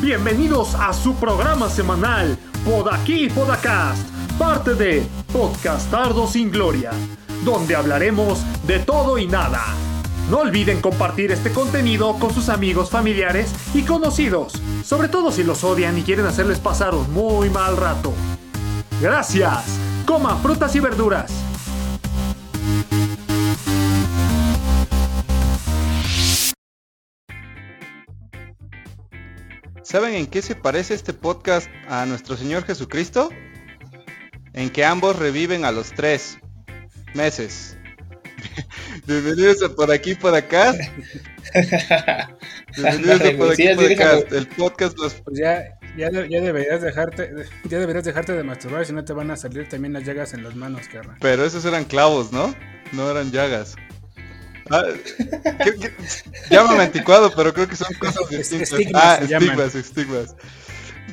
Bienvenidos a su programa semanal, Podaquí Podacast, parte de Podcastardo sin Gloria, donde hablaremos de todo y nada. No olviden compartir este contenido con sus amigos, familiares y conocidos, sobre todo si los odian y quieren hacerles pasar un muy mal rato. Gracias. Coma frutas y verduras. ¿Saben en qué se parece este podcast a nuestro Señor Jesucristo? En que ambos reviven a los tres meses. Bienvenidos a Por aquí, por acá. Bienvenidos a Por aquí, por acá. El podcast los... Pues ya, ya, ya, deberías dejarte, ya deberías dejarte de masturbar, si no te van a salir también las llagas en las manos, carnal. Pero esos eran clavos, ¿no? No eran llagas. Ah, Llámame anticuado, pero creo que son cosas distintas. ah, estigmas, estigmas.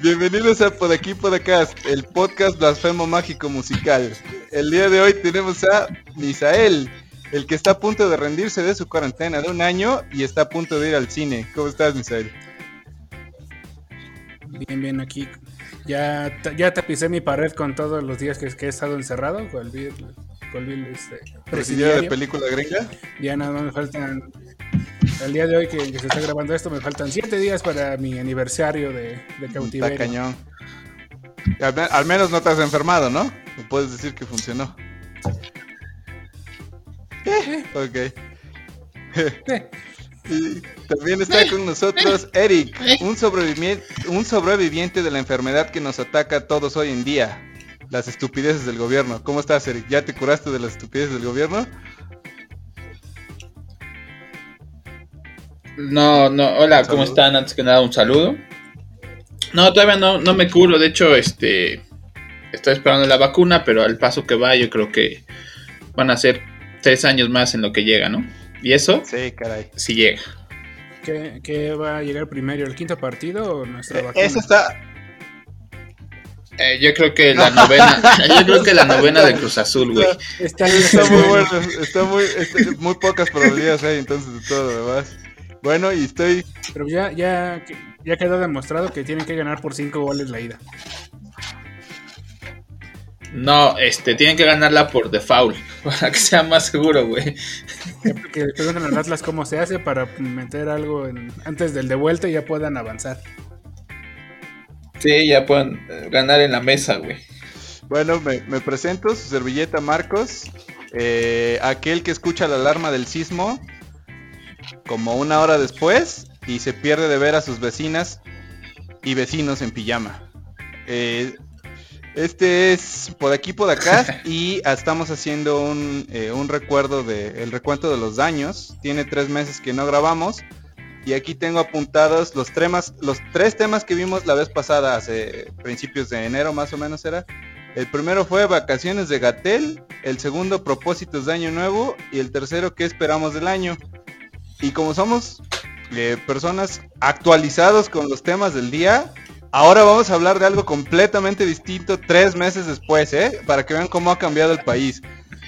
Bienvenidos a Por aquí, por acá, el podcast blasfemo mágico musical. El día de hoy tenemos a Misael, el que está a punto de rendirse de su cuarentena de un año y está a punto de ir al cine. ¿Cómo estás, Misael? Bien, bien, aquí. Ya, ya tapicé mi pared con todos los días que, he estado encerrado. Con el este, de película gringa? Ya nada más me faltan. El día de hoy que, se está grabando esto, me faltan siete días para mi aniversario de, de cautiverio. Está cañón. Al, menos no te has enfermado, ¿no? puedes decir que funcionó. Eh. ok. Eh. Y también está con nosotros Eric, un sobreviviente, un sobreviviente de la enfermedad que nos ataca a todos hoy en día, las estupideces del gobierno. ¿Cómo estás, Eric? ¿Ya te curaste de las estupideces del gobierno? No, no, hola, ¿cómo están? Antes que nada, un saludo. No, todavía no, no me curo, de hecho, este, estoy esperando la vacuna, pero al paso que va, yo creo que van a ser tres años más en lo que llega, ¿no? ¿Y eso? Sí, caray. Si llega. ¿Qué, va a llegar primero, el quinto partido o nuestra eh, vacuna? Eso está... Eh, yo creo que la novena, yo creo que la novena de Cruz Azul, güey. Está, muy bueno, está muy, muy pocas probabilidades hay entonces de todo lo demás. Bueno, y estoy... Pero ya, ya, ya quedó demostrado que tienen que ganar por cinco goles la ida. No, este, tienen que ganarla por default, para que sea más seguro, güey. Que pregunten al Atlas cómo se hace para meter algo antes del de vuelta y ya puedan avanzar. Sí, ya puedan eh, ganar en la mesa, güey. Bueno, me, presento, su servilleta Marcos, eh, aquel que escucha la alarma del sismo como una hora después y se pierde de ver a sus vecinas y vecinos en pijama. Eh, este es por aquí, por acá y estamos haciendo un, eh, un recuerdo de el recuento de los daños. Tiene tres meses que no grabamos y aquí tengo apuntados los temas, los tres temas que vimos la vez pasada, hace principios de enero más o menos era. El primero fue vacaciones de Gatel, el segundo propósitos de año nuevo y el tercero qué esperamos del año. Y como somos eh, personas actualizados con los temas del día, Ahora vamos a hablar de algo completamente distinto tres meses después, ¿eh? Para que vean cómo ha cambiado el país.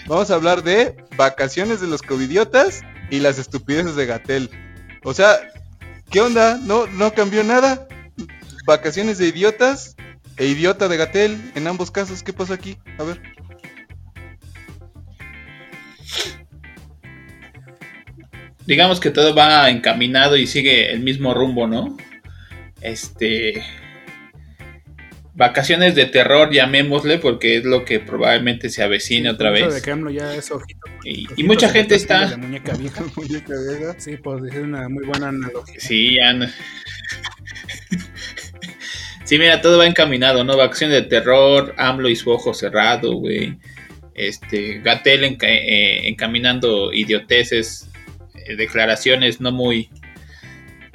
Vamos a hablar de vacaciones de los covidiotas y las estupideces de Gatel. O sea, ¿qué onda? ¿No, no cambió nada? Vacaciones de idiotas e idiota de Gatel. En ambos casos, ¿qué pasó aquí? A ver. Digamos que todo va encaminado y sigue el mismo rumbo, ¿no? Este vacaciones de terror, llamémosle, porque es lo que probablemente se avecine otra vez. y, mucha gente está. muñeca vieja. muñeca vieja. Sí, pues es una muy buena analogía. Sí, ya no. sí, mira, todo va encaminado, ¿no? Vacaciones de terror, AMLO y su ojo cerrado, güey. Este, Gatel eh, encaminando idioteces, eh, declaraciones no muy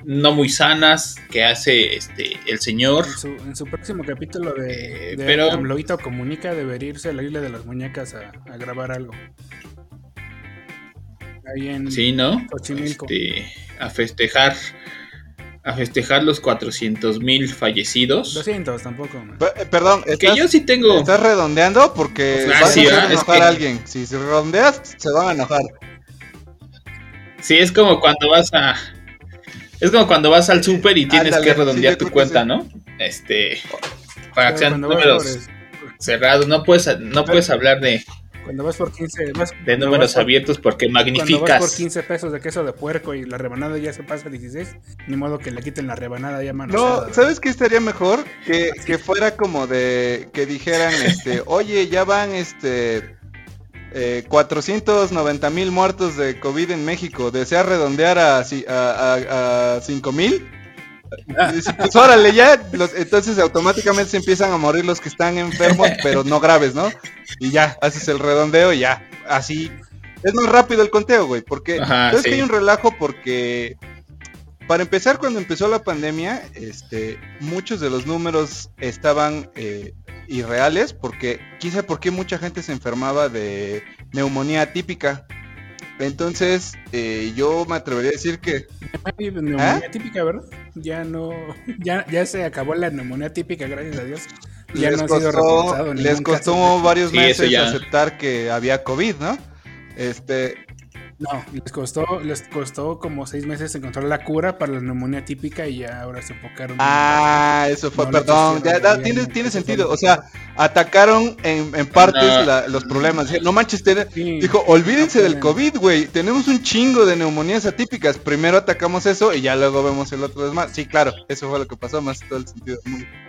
no muy sanas que hace este el señor. En su, próximo capítulo de, de Comunica debería irse a la isla de las muñecas a, grabar algo. Ahí en sí, ¿no? Este, a festejar a festejar los 400 mil fallecidos. 200 tampoco. Eh, perdón, que yo sí tengo. Estás redondeando porque vas a enojar a alguien. Si redondeas, se van a enojar. Sí, es como cuando vas a. Es como cuando vas al súper y tienes Ándale, que redondear tu cuenta, sí. ¿no? Este. Para que sean números por- cerrados. No puedes, no puedes hablar de, Cuando vas por 15, vas, de números por- abiertos porque Cuando vas por magnificas. 15 pesos de queso de puerco y la rebanada ya se pasa a 16, ni modo que le quiten la rebanada ya mano. No, ¿sabes qué estaría mejor? Que, que fuera como de que dijeran, este, oye, ya van, este, eh, 490 mil muertos de COVID en México. ¿Desea redondear a, a, a, a 5 mil? Pues órale, ya, los- entonces automáticamente se empiezan a morir los que están enfermos, pero no graves, ¿no? Y ya, haces el redondeo y ya, así. Es más rápido el conteo, güey, porque Ajá, ¿sabes sí. que hay un relajo? Porque para empezar, cuando empezó la pandemia, este, muchos de los números estaban eh, irreales, porque quizá por qué mucha gente se enfermaba de neumonía típica. Entonces, eh, yo me atrevería a decir que neumonía típica, ¿verdad? Ya no, ya, ya se acabó la neumonía típica, gracias a Dios. Ya les no ha sido les costó caso. varios meses aceptar que había COVID, ¿no? Este, No, les costó, les costó como seis meses encontrar la cura para la neumonía típica y ya ahora se enfocaron. en- ah, eso fue, No perdón, ya, tiene, tiene sentido, o sea, atacaron en, en partes No. la- los problemas. No manches, tiene- Sí. dijo, olvídense No del. COVID, güey, tenemos un chingo de neumonías atípicas, primero atacamos eso y ya luego vemos el otro demás. Sí, claro, eso fue lo que pasó, más todo el sentido del mundo. Y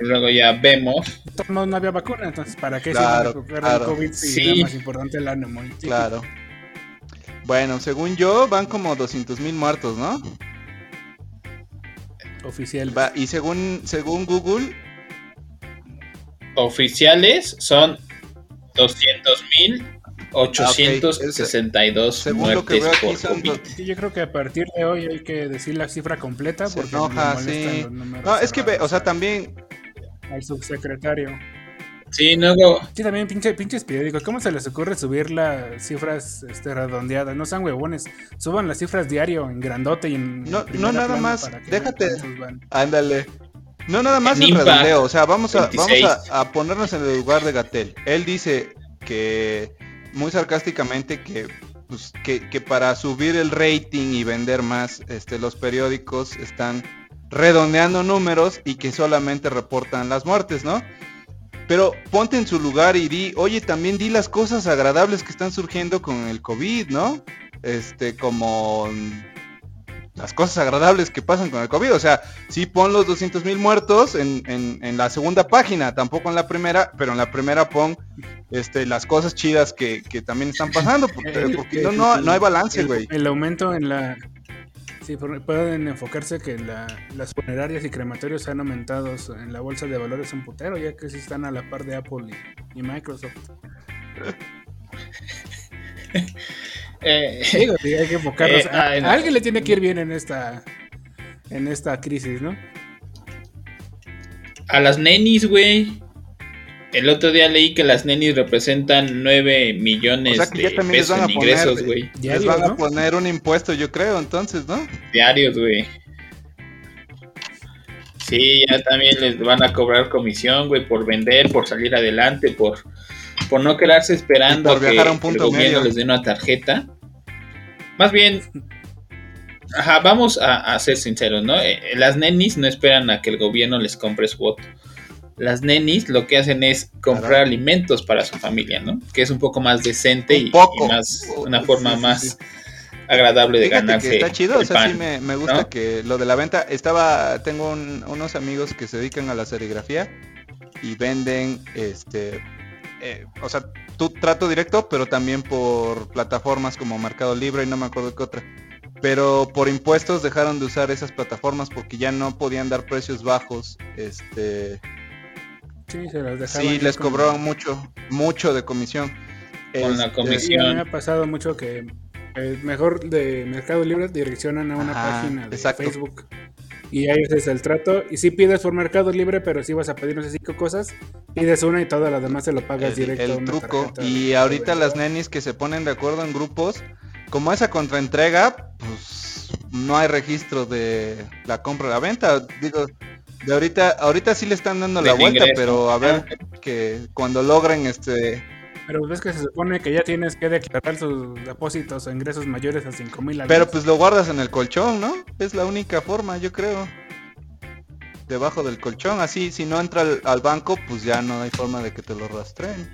luego ya vemos. Todos no había vacuna, entonces ¿para qué Claro, se claro. el COVID si Sí. era más importante la neumonía? Claro. Bueno, según yo, van como 200 mil muertos, ¿no? Oficial. Va, y según, según Google, Oficiales son 200.862 según lo que muertes por COVID. Sí, yo creo que a partir de hoy hay que decir la cifra completa Se porque molestan sí. los números No, es que, ve, o sea, también, al subsecretario. Sí, luego, Sí, también pinche, pinches periódicos. ¿Cómo se les ocurre subir las cifras este, redondeadas? No sean huevones. Suban las cifras diario en grandote y en. No, no nada más, déjate. ándale. No nada más En el redondeo, o sea, vamos a, vamos 26. a, a ponernos en el lugar de Gatel. Él dice que, muy sarcásticamente, que, pues, que, que para subir el rating y vender más, este, los periódicos están redondeando números y que solamente reportan las muertes, ¿no? Pero ponte en su lugar y di, oye, también di las cosas agradables que están surgiendo con el COVID, ¿no? Este, como las cosas agradables que pasan con el COVID. O sea, sí pon los 200 mil muertos en, en- en la segunda página, tampoco en la primera, pero en la primera pon este, las cosas chidas que, que también están pasando, porque, El- porque no, no, no hay balance, el- güey. El, aumento en la. Sí, pueden enfocarse que la- las funerarias y crematorios han aumentado en la bolsa de valores un putero, ya que sí están a la par de Apple y, y Microsoft. eh, Digo, sí, hay que enfocarnos. Eh, a, ay, no. a alguien le tiene que ir bien en esta en esta crisis, ¿no? a las nenis, güey. El otro día leí que las nenis representan 9 O millones sea que ya de también les pesos van en a poner, ingresos, güey. les van a poner un impuesto, yo creo, entonces, ¿no? Diarios, güey. Sí, ya también les van a cobrar comisión, güey, por vender, por salir adelante, por, por no quedarse esperando por a que viajar a un el gobierno medio. les dé una tarjeta. Más bien, ajá, vamos a, a ser sinceros, ¿no? Eh, las nenis no esperan a que el gobierno les compre su voto. Las nenis lo que hacen es comprar Claro. alimentos para su familia, ¿no? Que es un poco más decente Un y, poco. y más una Sí, forma sí, sí. más agradable de Fíjate ganarse que está chido, o sea, sí me, me gusta ¿no? que lo de la venta, estaba, tengo un- unos amigos que se dedican a la serigrafía y venden, este, eh, o sea, tú trato directo, pero también por plataformas como Mercado Libre y no me acuerdo qué otra. Pero por impuestos dejaron de usar esas plataformas porque ya no podían dar precios bajos, este, Sí, se los dejaban. sí, les con- cobraban mucho, mucho de comisión. Con la Este, comisión. Me ha pasado mucho que eh, mejor de Mercado Libre direccionan a una Ajá, página de exacto. Facebook y ahí haces el trato y sí pides por Mercado Libre, pero si vas a pedir no sé cinco cosas, pides una y todas las demás se lo pagas el, directo. el truco. tarjeta Y de- ahorita las nenis que se ponen de acuerdo en grupos, como esa contraentrega, pues no hay registro de la compra o la venta. Digo, de ahorita, ahorita sí le están dando la vuelta, ingreso. pero a ver que cuando logren este Pero ves que se supone que ya tienes que declarar sus depósitos o ingresos mayores a 5 mil al Pero mes. pues lo guardas en el colchón, ¿no? Es la única forma, yo creo. Debajo del colchón, así si no entra al, al banco, pues ya no hay forma de que te lo rastreen.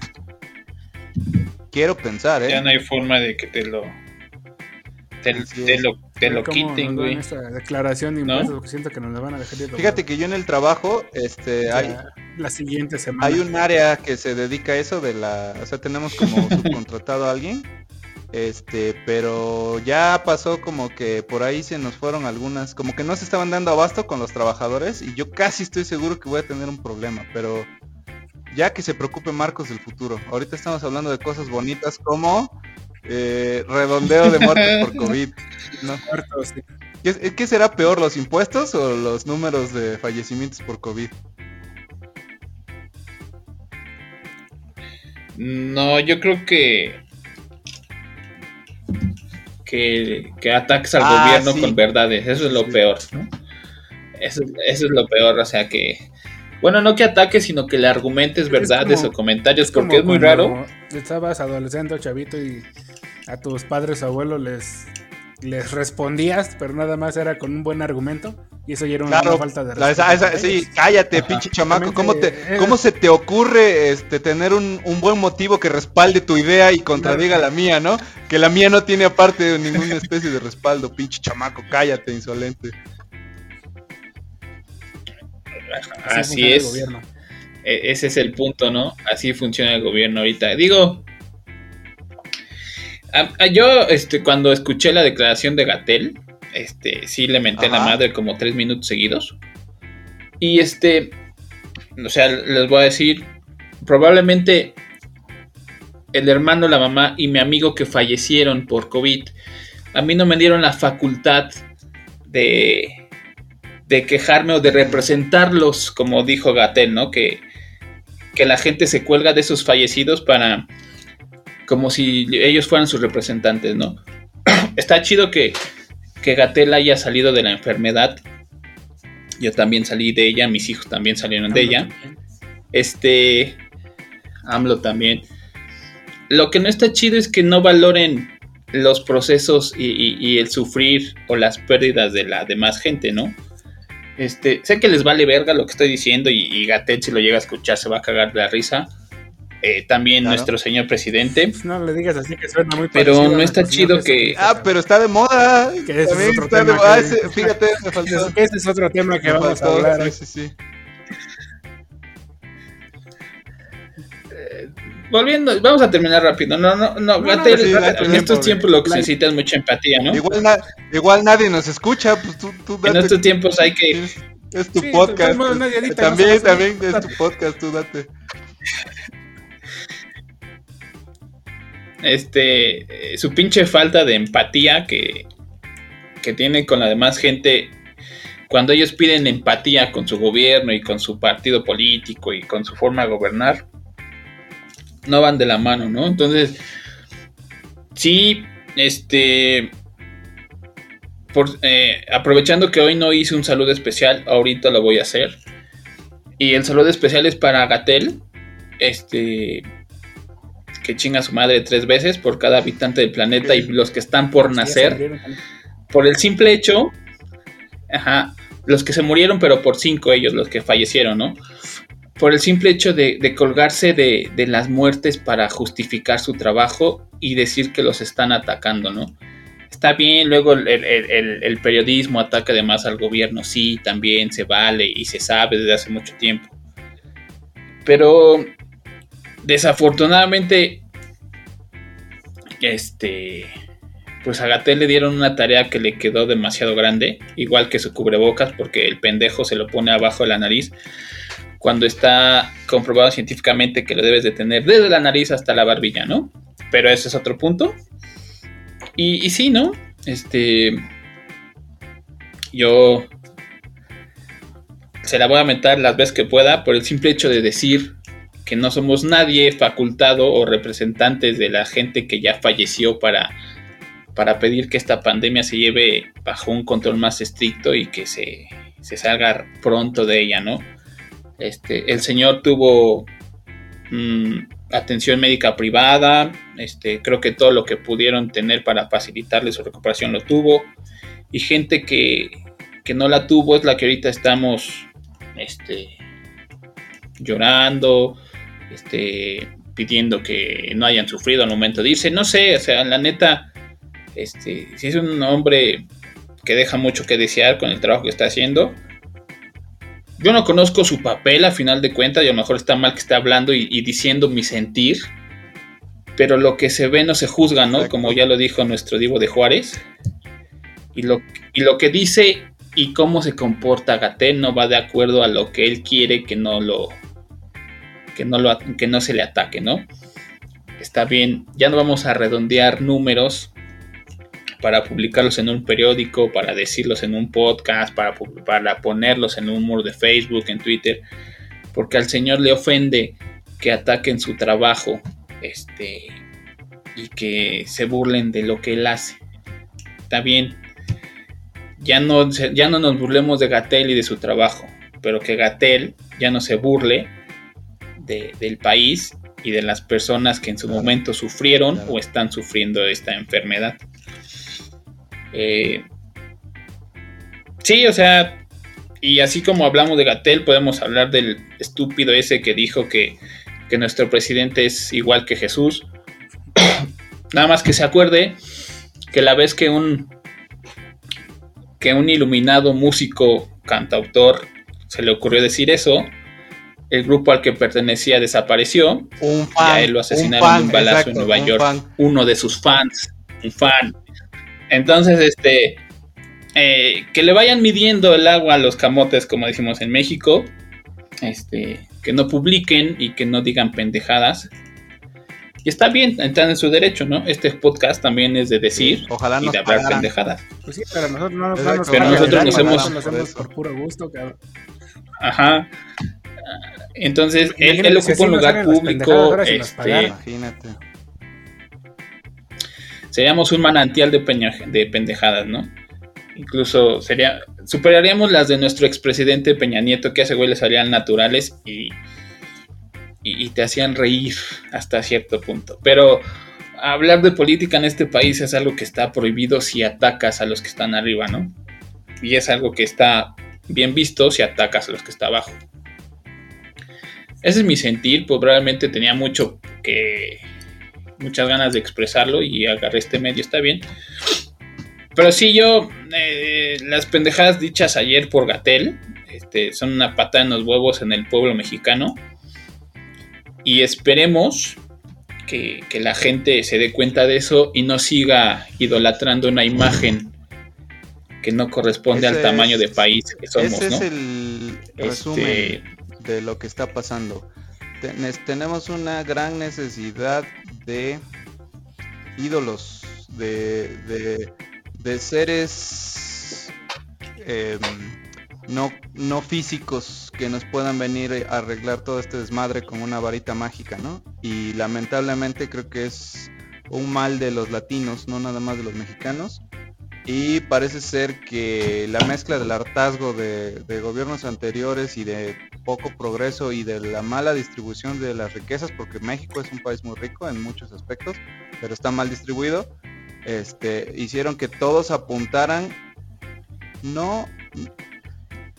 Quiero pensar, ¿eh? Ya no hay forma de que te lo. Te, lo, te quiten, güey. esta declaración de ¿No? impuestos, porque siento que nos la van a dejar ir Fíjate que yo en el trabajo, este, hay, la siguiente semana. hay un área que se dedica a eso de la, o sea, tenemos como subcontratado a alguien, este, pero ya pasó como que por ahí se nos fueron algunas, como que no se estaban dando abasto con los trabajadores y yo casi estoy seguro que voy a tener un problema, pero ya que se preocupe Marcos del futuro. Ahorita estamos hablando de cosas bonitas como eh, redondeo de muertes por COVID. ¿no? muertos, sí. ¿Qué, qué será peor, los impuestos o los números de fallecimientos por COVID? No, yo creo que. Que, que ataques al Ah, gobierno sí. con verdades. Eso es lo Sí. peor, ¿no? Eso, eso es lo peor, o sea que. Bueno, no que ataques, sino que le argumentes verdades como- o comentarios, porque es muy raro. Estabas adolescente o chavito y a tus padres o abuelos les, les respondías, pero nada más era con un buen argumento. Y eso ya era una, Claro, una falta de respeto. esa- esa- para sí, cállate, Ajá. pinche chamaco. ¿Cómo, te, ¿Cómo se te ocurre este, tener un, un buen motivo que respalde tu idea y contradiga la mía, no? Que la mía no tiene aparte ninguna especie de respaldo, pinche chamaco. Cállate, insolente. Así el es. gobierno. E- Ese es el punto, ¿no? Así funciona el gobierno ahorita. Digo, a- a- yo este, cuando escuché la declaración de Gatel, este, sí le menté la Ajá. madre como tres minutos seguidos. Y este, o sea, les voy a decir, probablemente el hermano, la mamá y mi amigo que fallecieron por COVID, a mí no me dieron la facultad de, de quejarme o de representarlos, como dijo Gatel, ¿no? Que, que la gente se cuelga de esos fallecidos para como si ellos fueran sus representantes, ¿no? Está chido que, que Gatel haya salido de la enfermedad. Yo también salí de ella, mis hijos también salieron de ella. Este. AMLO también. Lo que no está chido es que no valoren los procesos y, y- y el sufrir o las pérdidas de la demás gente, ¿no? Este, sé que les vale verga lo que estoy diciendo y, y Gatel si lo llega a escuchar se va a cagar de la risa. Eh, también Claro. nuestro señor presidente. No le digas así que suena muy Pero no está chido que- Ah, pero está de moda. Que ese es otro está de tema moda. Ah, que- ese- fíjate, me faltó. Ese es otro tema que me vamos a hablar. Sí, sí, sí. Volviendo, vamos a terminar rápido. No, no, no, No, no, Gatel, sí, date en tiempo, estos tiempos lo que se Like. necesita es mucha empatía, ¿no? Igual, na- igual nadie nos escucha, pues tú, tú En date. estos tiempos hay que Es, es tu Sí, podcast. nadie edita, también, también es tu podcast, tú date. este eh, su pinche falta de empatía que, que tiene con la demás gente cuando ellos piden empatía con su gobierno y con su partido político y con su forma de gobernar no van de la mano, ¿no? Entonces sí, este por, eh, aprovechando que hoy no hice un saludo especial, ahorita lo voy a hacer. Y el saludo especial es para Gatel, este que chinga a su madre tres veces por cada habitante del planeta y los que están por nacer, por el simple hecho, ajá, los que se murieron, pero por cinco ellos, los que fallecieron, ¿no? Por el simple hecho de, colgarse de, las muertes para justificar su trabajo y decir que los están atacando, ¿no? Está bien, luego el- el periodismo ataca además al gobierno, sí, también se vale y se sabe desde hace mucho tiempo. Pero desafortunadamente, este, pues a Gatel le dieron una tarea que le quedó demasiado grande, igual que su cubrebocas, porque el pendejo se lo pone abajo de la nariz, cuando está comprobado científicamente que lo debes de tener desde la nariz hasta la barbilla, ¿no? Pero ese es otro punto. Y, y sí, ¿no? Este, yo se la voy a meter las veces que pueda por el simple hecho de decir que no somos nadie facultado o representantes de la gente que ya falleció para, para pedir que esta pandemia se lleve bajo un control más estricto y que se, se salga pronto de ella, ¿no? Este, el señor tuvo mm, atención médica privada, este, creo que todo lo que pudieron tener para facilitarle su recuperación lo tuvo, y gente que, que no la tuvo es la que ahorita estamos este, llorando, este, pidiendo que no hayan sufrido al momento de irse, no sé, o sea, la neta, este, si es un hombre que deja mucho que desear con el trabajo que está haciendo, yo no conozco su papel a final de cuentas y a lo mejor está mal que esté hablando y, diciendo mi sentir, pero lo que se ve no se juzga, ¿no? Como ya lo dijo nuestro Divo de Juárez. Y lo, y lo que dice y cómo se comporta Gatel no va de acuerdo a lo que él quiere que no lo que no lo que no se le ataque, ¿no? Está bien, ya no vamos a redondear números para publicarlos en un periódico, para decirlos en un podcast, para, para ponerlos en un muro de Facebook, en Twitter, porque al Señor le ofende que ataquen su trabajo este, y que se burlen de lo que Él hace. Está bien, ya no, ya no nos burlemos de Gatel y de su trabajo, pero que Gatel ya no se burle del país y de las personas que en su momento sufrieron o están sufriendo esta enfermedad. Eh, sí, o sea, y así como hablamos de Gatel, podemos hablar del estúpido ese que dijo que, que nuestro presidente es igual que Jesús. Nada más que se acuerde que la vez que un que un iluminado músico cantautor se le ocurrió decir eso, el grupo al que pertenecía desapareció. Un fan, y a él lo asesinaron en un balazo en Nueva York. Uno de sus fans, un fan. Entonces, este, eh, que le vayan midiendo el agua a los camotes, como decimos en México, este, que no publiquen y que no digan pendejadas. Y está bien, entran en su derecho, ¿no? Este podcast también es de decir Ojalá y de hablar pendejadas. Pues sí, pero nosotros no, nos Pero nosotros nos hemos... Hacemos por puro gusto, cabrón. Ajá. Entonces, él, él ocupa un lugar público. Este, Imagínate. Seríamos un manantial de, de pendejadas, ¿no? Incluso sería, superaríamos las de nuestro expresidente Peña Nieto, que a ese güey le salían naturales y, y, te hacían reír hasta cierto punto. Pero hablar de política en este país es algo que está prohibido si atacas a los que están arriba, ¿no? Y es algo que está bien visto si atacas a los que están abajo. Ese es mi sentir, pues probablemente tenía mucho que, muchas ganas de expresarlo y agarré este medio, está bien. Pero sí, yo, eh, las pendejadas dichas ayer por Gatel, este, son una pata en los huevos en el pueblo mexicano. Y esperemos que, la gente se dé cuenta de eso y no siga idolatrando una imagen que no corresponde al tamaño de país que somos. Ese es el resumen este, de lo que está pasando. Tenemos una gran necesidad de ídolos, de, de, seres em, no, no físicos que nos puedan venir a arreglar todo este desmadre con una varita mágica, ¿no? Y lamentablemente creo que es un mal de los latinos, no nada más de los mexicanos. Y parece ser que la mezcla del hartazgo de, de, gobiernos anteriores y de poco progreso y de la mala distribución de las riquezas, porque México es un país muy rico en muchos aspectos, pero está mal distribuido, este, hicieron que todos apuntaran no,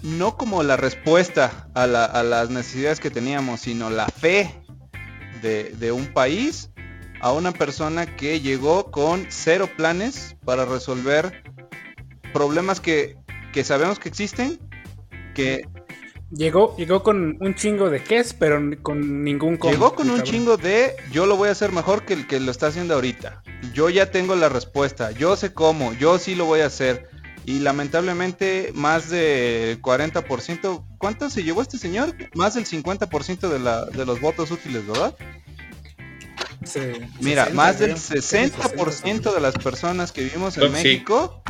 no como la respuesta a, las necesidades que teníamos, sino la fe de, de un país a una persona que llegó con cero planes para resolver problemas que, que sabemos que existen, que Llegó, llegó con un chingo de es, pero con ningún cómo. Llegó con un chingo de yo lo voy a hacer mejor que el que lo está haciendo ahorita. Yo ya tengo la respuesta, yo sé cómo, yo sí lo voy a hacer. Y lamentablemente más del 40%, ¿cuánto se llevó este señor? Más del 50% de, la, de los votos útiles, ¿verdad? Mira, más del 60% de las personas que vivimos en México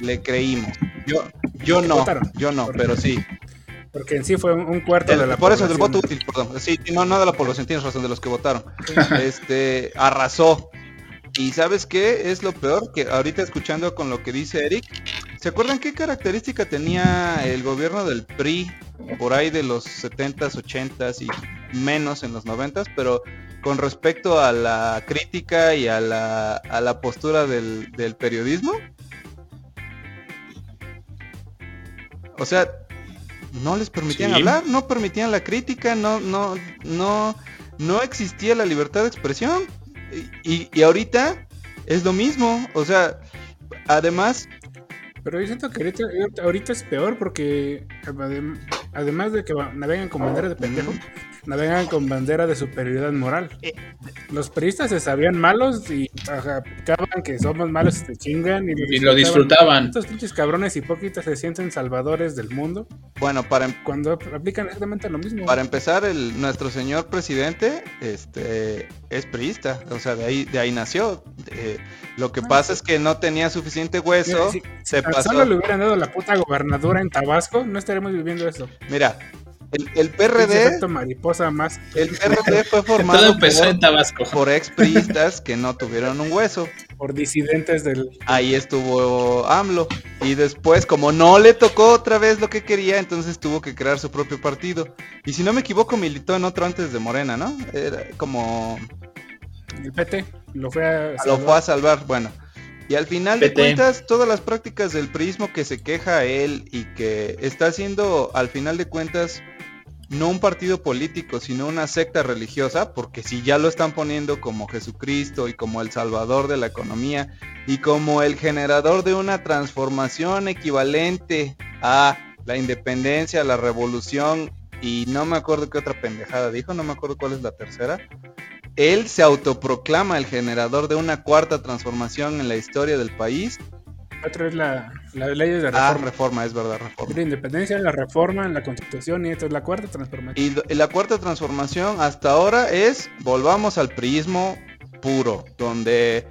le creímos. Yo, yo no, yo no, pero sí. Porque en sí fue un, cuarto de la Por eso, del voto útil, perdón. Sí, no, no de la población, tienes razón, de los que votaron. Este, arrasó. Y ¿sabes qué? Es lo peor que ahorita escuchando con lo que dice Eric. ¿Se acuerdan qué característica tenía el gobierno del PRI por ahí de los 70s, 80s y menos en los 90s? Pero con respecto a la crítica y a la, a la postura del, del periodismo. O sea, no les permitían Sí. hablar, no permitían la crítica, no, no, no, no existía la libertad de expresión. Y, y- ahorita es lo mismo, o sea, además, Pero yo siento que ahorita, ahorita es peor porque adem- además de que navegan con bandera de pendejo, navegan con bandera de superioridad moral. Eh. Los periodistas se sabían malos y ajá, aplicaban que somos malos y te chingan y, Y lo disfrutaban. Estos pinches cabrones hipócritas se sienten salvadores del mundo bueno, para, em- cuando aplican exactamente lo mismo. para empezar, el, nuestro señor presidente este, es priista, o sea, de ahí, de ahí nació. Eh, lo que Ah, pasa sí. es que no tenía suficiente Mira, hueso, si, se tan pasó. solo le hubieran dado la puta gobernadura en Tabasco, no estaríamos viviendo eso. Mira, el, PRD, mariposa más. el PRD fue Todo formado empezó en por, Tabasco. por ex priistas que no tuvieron un hueso. por disidentes del Ahí estuvo AMLO. Y después, como no le tocó otra vez lo que quería, entonces tuvo que crear su propio partido. Y si no me equivoco, militó en otro antes de Morena, ¿no? Era como... el PT. Lo fue a Lo salvar. fue a salvar, bueno. Y al final de PT. cuentas, todas las prácticas del prismo que se queja él y que está haciendo, al final de cuentas, no un partido político, sino una secta religiosa, porque si ya lo están poniendo como Jesucristo y como el salvador de la economía y como el generador de una transformación equivalente a la independencia, la revolución y no me acuerdo qué otra pendejada dijo, no me acuerdo cuál es la tercera. Él se autoproclama el generador de una cuarta transformación en la historia del país. Otra es la, la ley de Ah, reforma. reforma, es verdad, reforma. La independencia, la reforma, la constitución y esta es la cuarta transformación. Y y la cuarta transformación hasta ahora es volvamos al priismo puro, donde,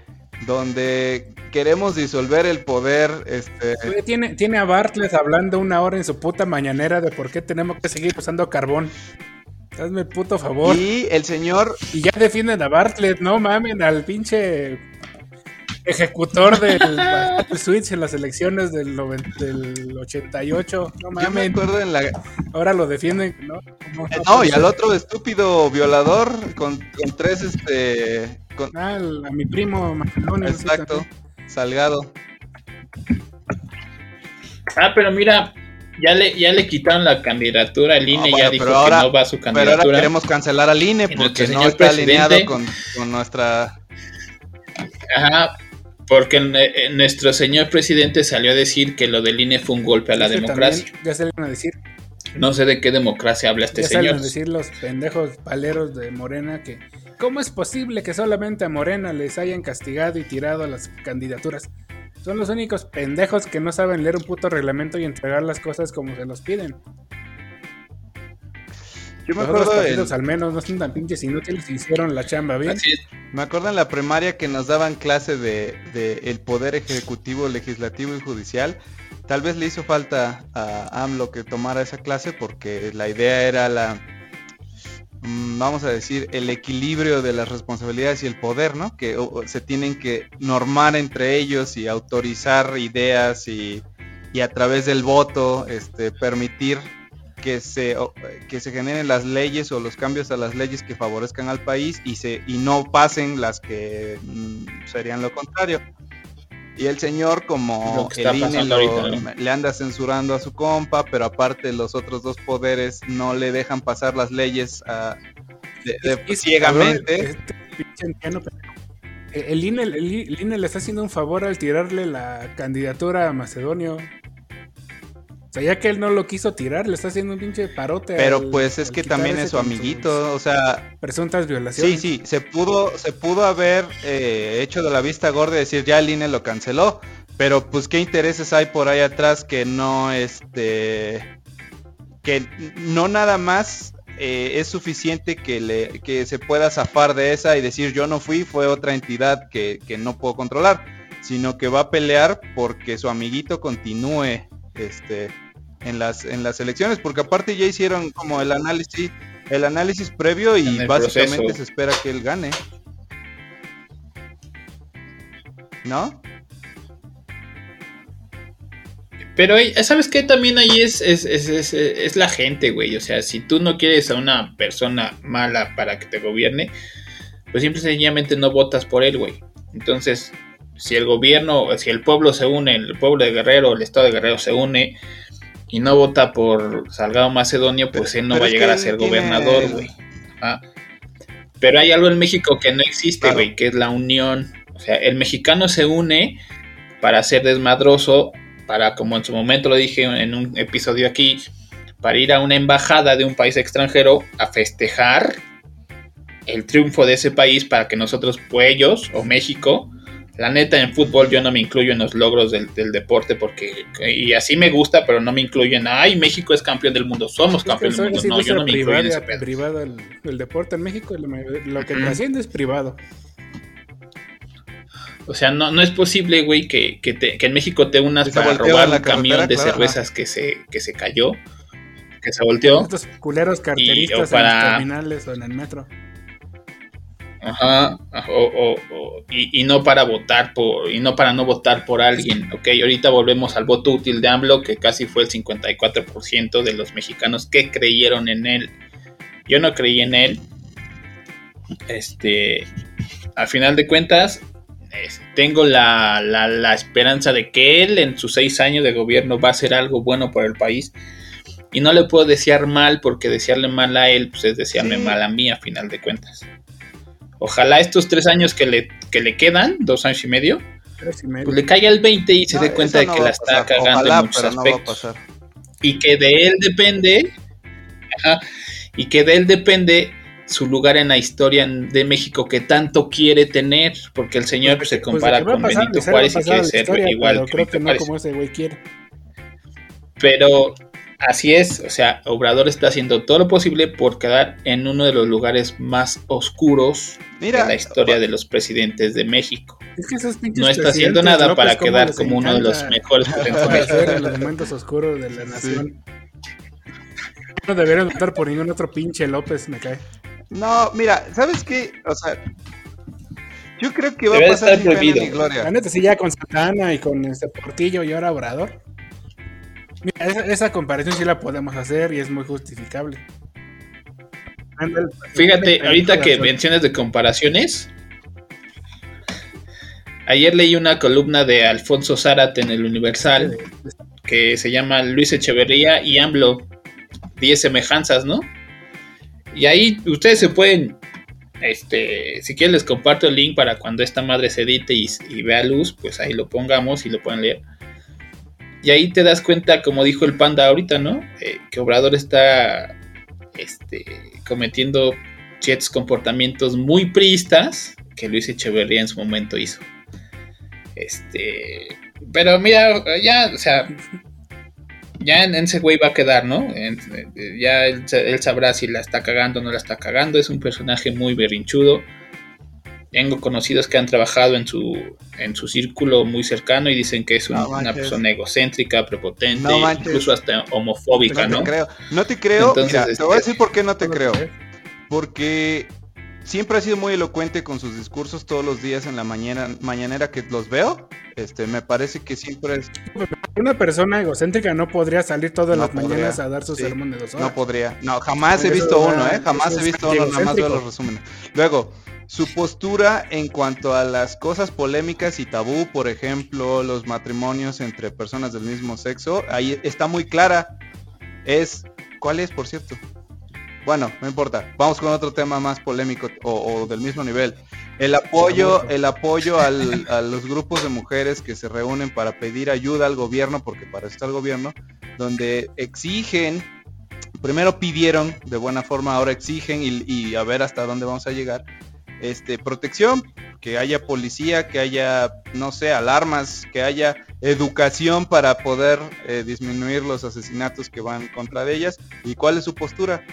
donde queremos disolver el poder, este, Tiene, tiene a Bartlett hablando una hora en su puta mañanera de por qué tenemos que seguir usando carbón. Hazme el puto favor. Y, y el señor, ya defienden a Bartlett, no mamen al pinche ejecutor del Battle Switch en las elecciones del, noven- del 88. No yo me acuerdo en la, ahora lo defienden, ¿no? No, eh, no, y al otro estúpido violador con, con tres, este, con- Ah, al- a mi primo Macedonio. sí, exacto. Salgado. Ah, pero mira, ya le, ya le quitaron la candidatura al INE, bueno, ya dijo ahora- que no va a su Pero ahora candidatura. queremos cancelar al INE porque no está alineado con, con nuestra... Ajá, porque eh, nuestro señor presidente salió a decir que lo del INE fue un golpe a la democracia. Ya salen a decir, No sé de qué democracia habla este ya salen señor. a decir los pendejos paleros de Morena que ¿cómo es posible que solamente a Morena les hayan castigado y tirado las candidaturas? Son los únicos pendejos que no saben leer un puto reglamento y entregar las cosas como se los piden. Yo me acuerdo, en, al menos no son tan pinches inútiles y hicieron la chamba bien. Así es. me acuerdo en la primaria que nos daban clase de, de el poder ejecutivo, legislativo y judicial. Tal vez le hizo falta a AMLO que tomara esa clase porque la idea era la, mm, vamos a decir, el equilibrio de las responsabilidades y el poder, ¿no? Que o se tienen que normar entre ellos y autorizar ideas y, y a través del voto este, permitir que se, o- que se generen las leyes o los cambios a las leyes que favorezcan al país y, se, y no pasen las que mm, serían lo contrario. Y el señor, como el INE pasando lo- ahorita, le anda censurando a su compa, pero aparte los otros dos poderes no le dejan pasar las leyes a- de- de- ciegamente. cabrón, este pinche anciano pendejo. El INE, el, el INE le está haciendo un favor al tirarle la candidatura a Macedonio. O sea, ya que él no lo quiso tirar, le está haciendo un pinche parote. Pero al- pues es que también es su amiguito, o sea, Presuntas sí, violaciones. sí, se pudo, se pudo haber eh, hecho de la vista gorda y decir ya el INE lo canceló, pero pues qué intereses hay por ahí atrás que no, este, que no nada más eh, es suficiente que le, que se pueda zafar de esa y decir yo no fui, fue otra entidad que, que no puedo controlar, sino que va a pelear porque su amiguito continúe, este, en las, en las elecciones, porque aparte ya hicieron como el análisis, el análisis previo y básicamente proceso. se espera que él gane. ¿No? Pero ahí- ¿sabes qué? También ahí es, es, es, es- es la gente, güey. O sea, si tú no quieres a una persona mala para que te gobierne, pues simple y sencillamente no votas por él, güey. Entonces, si el gobierno, si el pueblo se une, el pueblo de Guerrero, el estado de Guerrero se une y no vota por Salgado Macedonio, pues él no va a llegar a ser gobernador, güey. Pero hay algo en México que no existe, güey, que es la unión. O sea, el mexicano se une para ser desmadroso, para, como en su momento lo dije en un episodio aquí, para ir a una embajada de un país extranjero a festejar el triunfo de ese país para que nosotros, pues ellos o México, la neta en fútbol yo no me incluyo en los logros del, deporte porque, y así me gusta, pero no me incluyo en, ay, México es campeón del mundo, somos campeón del mundo. No, yo no me incluyo en ese privado el, deporte en México, lo que trasciende es privado. O sea, no, no es posible, güey, que, que, en México te unas para robar un camión de cervezas que se, que se cayó, que se volteó. Estos culeros carteristas en los terminales o en el metro. Ajá, o, y, no para votar por, y no para no votar por alguien, ok, ahorita volvemos al voto útil de AMLO, que casi fue el 54% de los mexicanos que creyeron en él. Yo no creí en él. Este, al final de cuentas, tengo la, la, esperanza de que él en sus seis años de gobierno va a hacer algo bueno por el país. Y no le puedo desear mal, porque desearle mal a él, pues es desearme mal a mí, a final de cuentas. Ojalá estos tres años que le, que le quedan, dos años y medio, pues le caiga el 20 y se dé cuenta de que la está cagando en muchos aspectos. y que de él depende, y que de él depende su lugar en la historia de México que tanto quiere tener, porque el señor pues, se pues, compara con Benito Juárez y quiere ser igual que creo que no como ese güey quiere. Pero Así es, o sea, Obrador está haciendo todo lo posible por quedar en uno de los lugares más oscuros de la historia de los presidentes de México. no está haciendo nada para quedar como uno de los mejores presidentes en los momentos oscuros de la nación. No deberían votar por ningún otro pinche López, me cae. No, mira, ¿sabes qué? O sea, yo creo que va a pasar sin pena gloria. La neta, sí, ya con Santana y con este Portillo y ahora Obrador. Mira, esa, comparación sí la podemos hacer y es muy justificable. Fíjate, ahorita que mencionas de comparaciones, ayer leí una columna de Alfonso Zárate en el Universal que se llama Luis Echeverría y AMLO, 10 semejanzas, ¿no? Y ahí ustedes se pueden, este, si quieren les comparto el link para cuando esta madre se edite y, y vea luz, pues ahí lo pongamos y lo pueden leer. Y ahí te das cuenta, como dijo el panda ahorita, ¿no? Eh, que Obrador está este, cometiendo ciertos comportamientos muy priistas que Luis Echeverría en su momento hizo. Este, pero mira, ya, o sea, ya en, ese güey va a quedar, ¿no? ya él, él, sabrá si la está cagando o no la está cagando. Es un personaje muy berrinchudo tengo conocidos que han trabajado en su, en su círculo muy cercano y dicen que es una persona egocéntrica, prepotente, incluso hasta homofóbica, ¿no? ¿no? Te creo. No te creo. Mira, te voy a decir por qué no te creo. Porque siempre ha sido muy elocuente con sus discursos todos los días en la mañana, mañanera que los veo. Este, me parece que siempre es. Una persona egocéntrica no podría salir todas las mañanas a dar su sermón de dos horas. No podría. No, jamás he visto uno, ¿eh? Jamás he visto uno, nada más veo los resúmenes. Luego, su postura en cuanto a las cosas polémicas y tabú, por ejemplo, los matrimonios entre personas del mismo sexo, ahí está muy clara. Es, ¿cuál es, por cierto? Bueno, no importa. Vamos con otro tema más polémico o, del mismo nivel. El apoyo, el apoyo a los grupos de mujeres que se reúnen para pedir ayuda al gobierno, porque para eso está el gobierno, donde exigen, primero pidieron de buena forma, ahora exigen y a ver hasta dónde vamos a llegar, este, protección, que haya policía, que haya, no sé, alarmas, que haya educación para poder eh, disminuir los asesinatos que van contra de ellas. ¿Y cuál es su postura?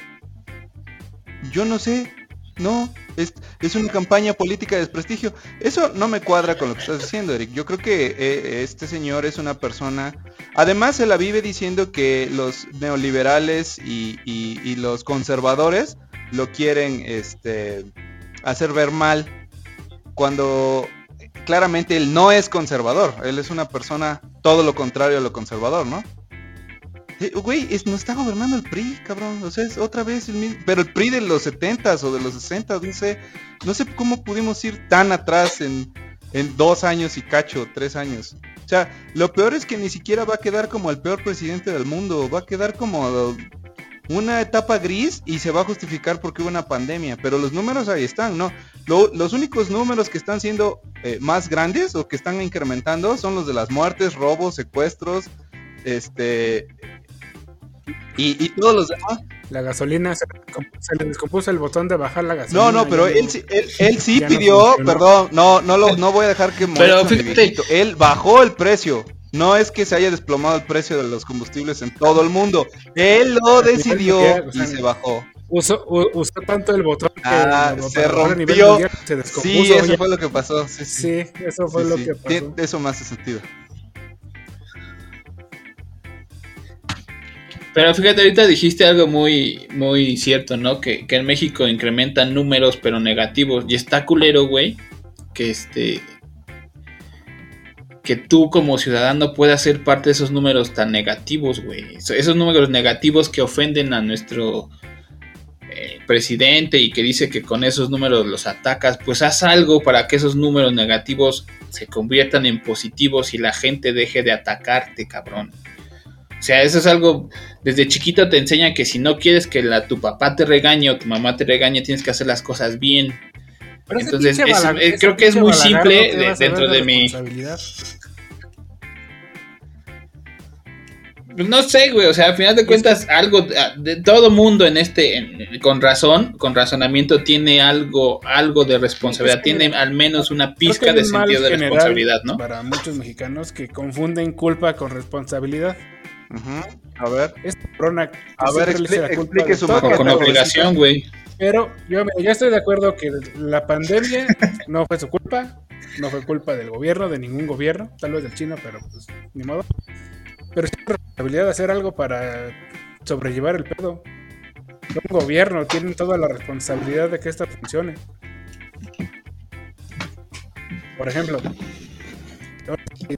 Yo no sé, no, es, es, una campaña política de desprestigio. Eso no me cuadra con lo que estás diciendo, Eric. Yo creo que eh, este señor es una persona... Además, se la vive diciendo que los neoliberales y, y los conservadores lo quieren este, hacer ver mal cuando claramente él no es conservador, él es una persona todo lo contrario a lo conservador, ¿no? Güey, es- no está gobernando el PRI, cabrón. O sea, es otra vez el mismo. Pero el PRI de los 70s o de los 60s, no sé. No sé cómo pudimos ir tan atrás en, en dos años y cacho, tres años. O sea, lo peor es que ni siquiera va a quedar como el peor presidente del mundo. Va a quedar como una etapa gris y se va a justificar porque hubo una pandemia. Pero los números ahí están, ¿no? Lo- los únicos números que están siendo eh, más grandes o que están incrementando son los de las muertes, robos, secuestros, este... Y, y todos los demás. La gasolina se, se le descompuso el botón de bajar la gasolina. No, no, pero él, sí- él, él sí no pidió, perdón, no, no lo, no voy a dejar que Pero fíjate-. Él bajó el precio. No es que se haya desplomado el precio de los combustibles en todo el mundo. Él lo decidió mundial, o sea, y se bajó. Usó, usó tanto el botón que Ah, se a nivel rompió. mundial, se descompuso. Sí, eso ya. fue lo que pasó. Sí, sí. Sí, eso fue Sí, lo sí. que pasó. Eso me hace sentido. Pero fíjate, ahorita dijiste algo muy, muy cierto, ¿no? Que, que en México incrementan números pero negativos. Y está culero, güey, que este... Que tú como ciudadano puedas ser parte de esos números tan negativos, güey. Eso- Esos números negativos que ofenden a nuestro eh, presidente y que dice que con esos números los atacas, pues haz algo para que esos números negativos se conviertan en positivos y la gente deje de atacarte, cabrón. O sea, eso es algo, desde chiquito te enseñan que si no quieres que la, tu papá te regañe o tu mamá te regañe, tienes que hacer las cosas bien. Pero Entonces, es- eh, creo que es muy simple que de- dentro de mi- no sé, güey, o sea, al final de cuentas, algo, ah, de todo mundo en este, en- con razón, con razonamiento, tiene algo, algo de responsabilidad, tiene al menos una pizca de sentido de responsabilidad, ¿no? Para muchos mexicanos que confunden culpa con responsabilidad. A ver, Esta corona que A ver, culpa explique su todo, con Pero- obligación, güey. Pero yo, yo estoy de acuerdo que la pandemia no fue su culpa, no fue culpa del gobierno, de ningún gobierno, tal vez del chino, pero pues ni modo. Pero sí la responsabilidad de hacer algo para sobrellevar el pedo. Un gobierno tiene toda la responsabilidad de que esto funcione. Por ejemplo,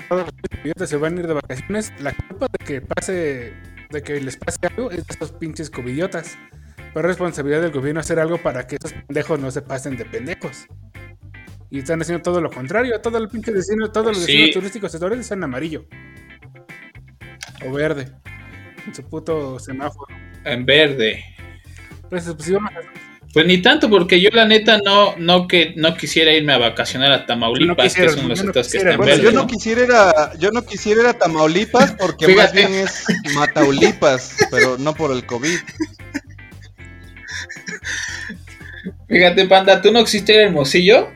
todos los estudiantes se van a ir de vacaciones, la culpa de que pase, de que les pase algo es de estos pinches covidiotas. Pero es responsabilidad del gobierno hacer algo para que esos pendejos no se pasen de pendejos. Y están haciendo todo lo contrario. Todo el pinche destino, todos los Sí. destinos turísticos ahora están amarillo. O verde. En su puto semáforo. En verde. Pues, pues íbamos a- Pues ni tanto, porque yo la neta no, no que no quisiera irme a vacacionar a Tamaulipas, Yo no quisiera, que son los yo no estados que están Bueno, verdes, yo no ¿no? quisiera ir a, yo no quisiera ir a Tamaulipas porque más bien es Mataulipas, pero no por el COVID. Fíjate, panda, ¿tú no existes en Hermosillo?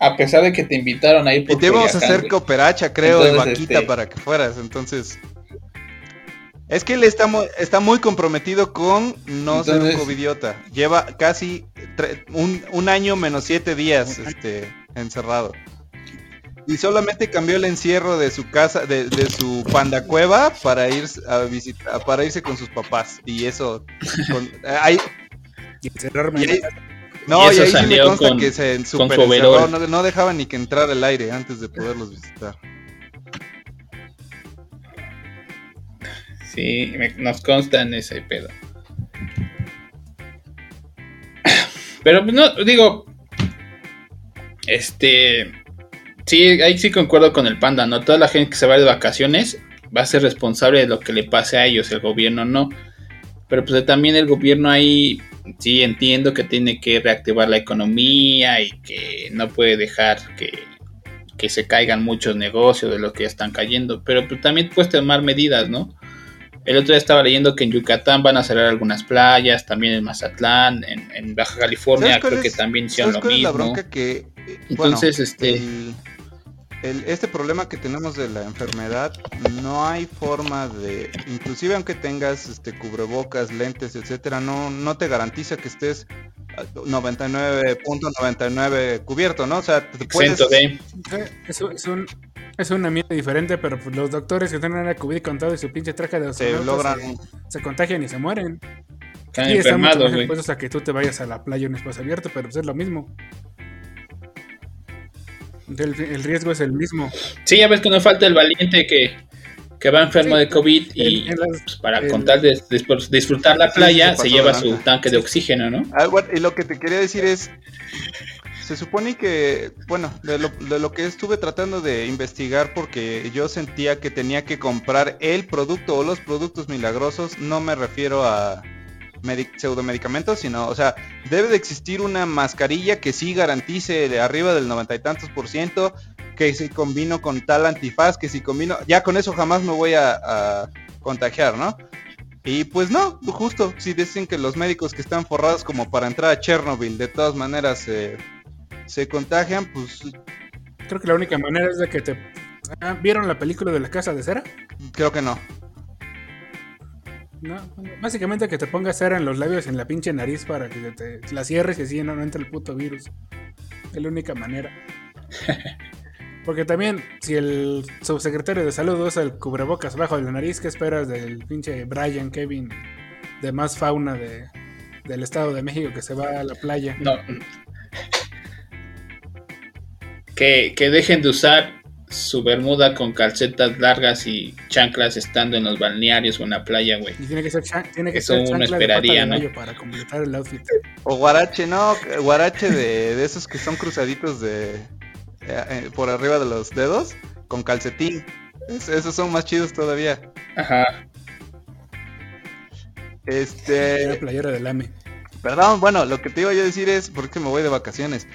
A pesar de que te invitaron ahí Y por te íbamos a hacer cooperacha, creo, de vaquita este- para que fueras, entonces... Es que él está muy, está muy comprometido con no ser un Entonces- covidiota. Lleva casi tre- un, un año menos siete días este, encerrado. Y solamente cambió el encierro de su casa, de, de su panda cueva para ir a visitar, para irse con sus papás. Y eso, con- ahí- y encerrarme y en ahí- no, Y y, ahí sí me consta con- que se super su encerró, no, no dejaban ni que entrar el aire antes de poderlos visitar. Sí, me- nos consta en ese pedo. Pero pues, no, digo, este, sí, ahí sí concuerdo con el panda, ¿no? Toda la gente que se va de vacaciones va a ser responsable de lo que le pase a ellos, el gobierno no. Pero pues también el gobierno ahí, sí entiendo que tiene que reactivar la economía y que no puede dejar que, que se caigan muchos negocios de los que ya están cayendo. Pero pues también puedes tomar medidas, ¿no? El otro día estaba leyendo que en Yucatán van a cerrar algunas playas, también en Mazatlán, en, en Baja California, ¿Sabes cuál creo que también hicieron ¿Sabes lo es la mismo. bronca que eh, bueno, Entonces, este- el- el- este problema que tenemos de la enfermedad no hay forma de inclusive aunque tengas este cubrebocas, lentes, etcétera, no no te garantiza que estés a 99.99 cubierto, ¿no? O sea, te puedes. Eh, Es, un- es un es un ambiente diferente, pero pues, los doctores que tienen la COVID con todo y su pinche traje de se logran se, se contagian y se mueren. Están Y están mucho enfermados, más expuestos a que tú te vayas a la playa en un espacio abierto, pero pues es lo mismo. El, el riesgo es el mismo. Sí, ya ves que no falta el valiente que, que va enfermo Sí, de COVID y en- en las- pues, para contar de, de- disfrutar la sí, playa se lleva su tanque de oxígeno, ¿no? Ah, bueno, y lo que te quería decir es, se supone que, bueno, de lo, de lo que estuve tratando de investigar porque yo sentía que tenía que comprar el producto o los productos milagrosos, no me refiero a medi- pseudomedicamentos, sino, o sea, debe de existir una mascarilla que sí garantice arriba del noventa y tantos por ciento, que si combino con tal antifaz, que si combino, ya con eso jamás me voy a, a contagiar, ¿no? Y pues no, justo, si dicen que los médicos que están forrados como para entrar a Chernobyl de todas maneras eh, se contagian, pues Creo que la única manera es de que te... Ah, ¿Vieron la película de la casa de cera? creo que no. No, básicamente que te pongas cera en los labios y en la pinche nariz para que te la cierres y así no, no entre el puto virus. Es la única manera. Porque también, si el subsecretario de salud usa el cubrebocas bajo de la nariz, ¿qué esperas del pinche Brian Kevin de más fauna de, del Estado de México que se va a la playa? No. Que, que dejen de usar su bermuda con calcetas largas y chanclas estando en los balnearios o en la playa, güey. Y tiene que ser, chan- tiene que Eso ser uno esperaría, de ¿no? para completar el outfit. O guarache, no, guarache de, de esos que son cruzaditos de eh, eh, por arriba de los dedos con calcetín. Es- esos son más chidos todavía. Ajá. La Este, playera del AME. Perdón, bueno, lo que te iba yo a decir es, porque me voy de vacaciones.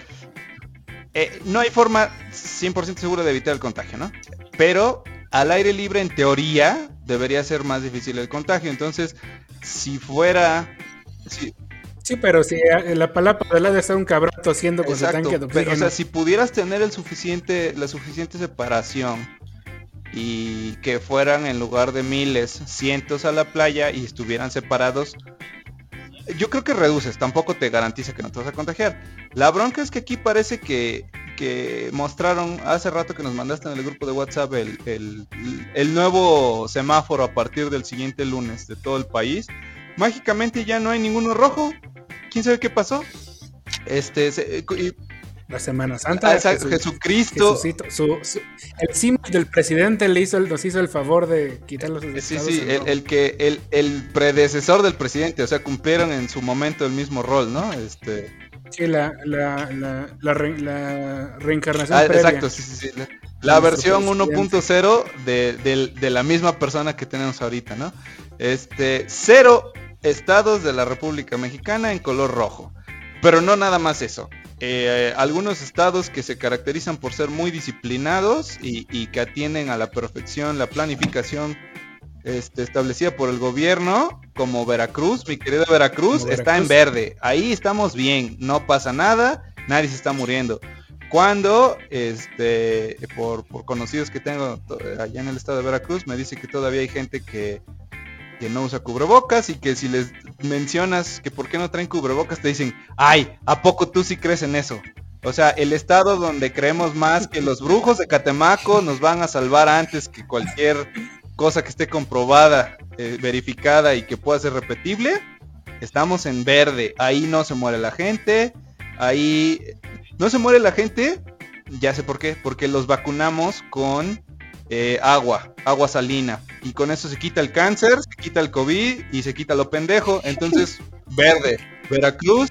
Eh, no hay forma 100% segura de evitar el contagio, ¿no? Pero al aire libre, en teoría, debería ser más difícil el contagio. Entonces, si fuera... si- Sí, pero si eh, la palapa de lado está un cabrón tosiendo con su exacto, tanque de pero, o sea, si pudieras tener el suficiente, la suficiente separación y que fueran en lugar de miles, cientos a la playa y estuvieran separados, yo creo que reduces, tampoco te garantiza que no te vas a contagiar. La bronca es que aquí parece que, que mostraron hace rato que nos mandaste en el grupo de WhatsApp el, el- nuevo semáforo a partir del siguiente lunes de todo el país. Mágicamente ya no hay ninguno rojo. ¿Quién sabe qué pasó? Este, se- y- La Semana Santa. ah, exacto, Jesús- Jesucristo. Jesucito, su- su- el símbolo del presidente le hizo, el- nos hizo el favor de quitar los Sí, estados sí, el, que el, el predecesor del presidente, o sea, cumplieron en su momento el mismo rol, ¿no? Este, Sí, la, la, la, la, re- la reencarnación ah, previa. exacto, sí, sí, sí. La, versión presidente. 1.0 de, del- de la misma persona que tenemos ahorita, ¿no? Este, cero estados de la República Mexicana en color rojo. Pero no nada más eso. Eh, algunos estados que se caracterizan por ser muy disciplinados y, y que atienden a la perfección la planificación este, establecida por el gobierno, como Veracruz, mi querida Veracruz, está en verde. Ahí estamos bien, no pasa nada, nadie se está muriendo. Cuando, este, por, por conocidos que tengo allá en el estado de Veracruz, me dice que todavía hay gente que, que no usa cubrebocas y que si les mencionas que por qué no traen cubrebocas, te dicen, ay, ¿a poco tú sí crees en eso? O sea, el estado donde creemos más que los brujos de Catemaco nos van a salvar antes que cualquier cosa que esté comprobada, eh, verificada y que pueda ser repetible, estamos en verde. Ahí no se muere la gente, ahí no se muere la gente, ya sé por qué, porque los vacunamos con eh, agua, agua salina. Y con eso se quita el cáncer, se quita el COVID y se quita lo pendejo. Entonces, verde. Veracruz,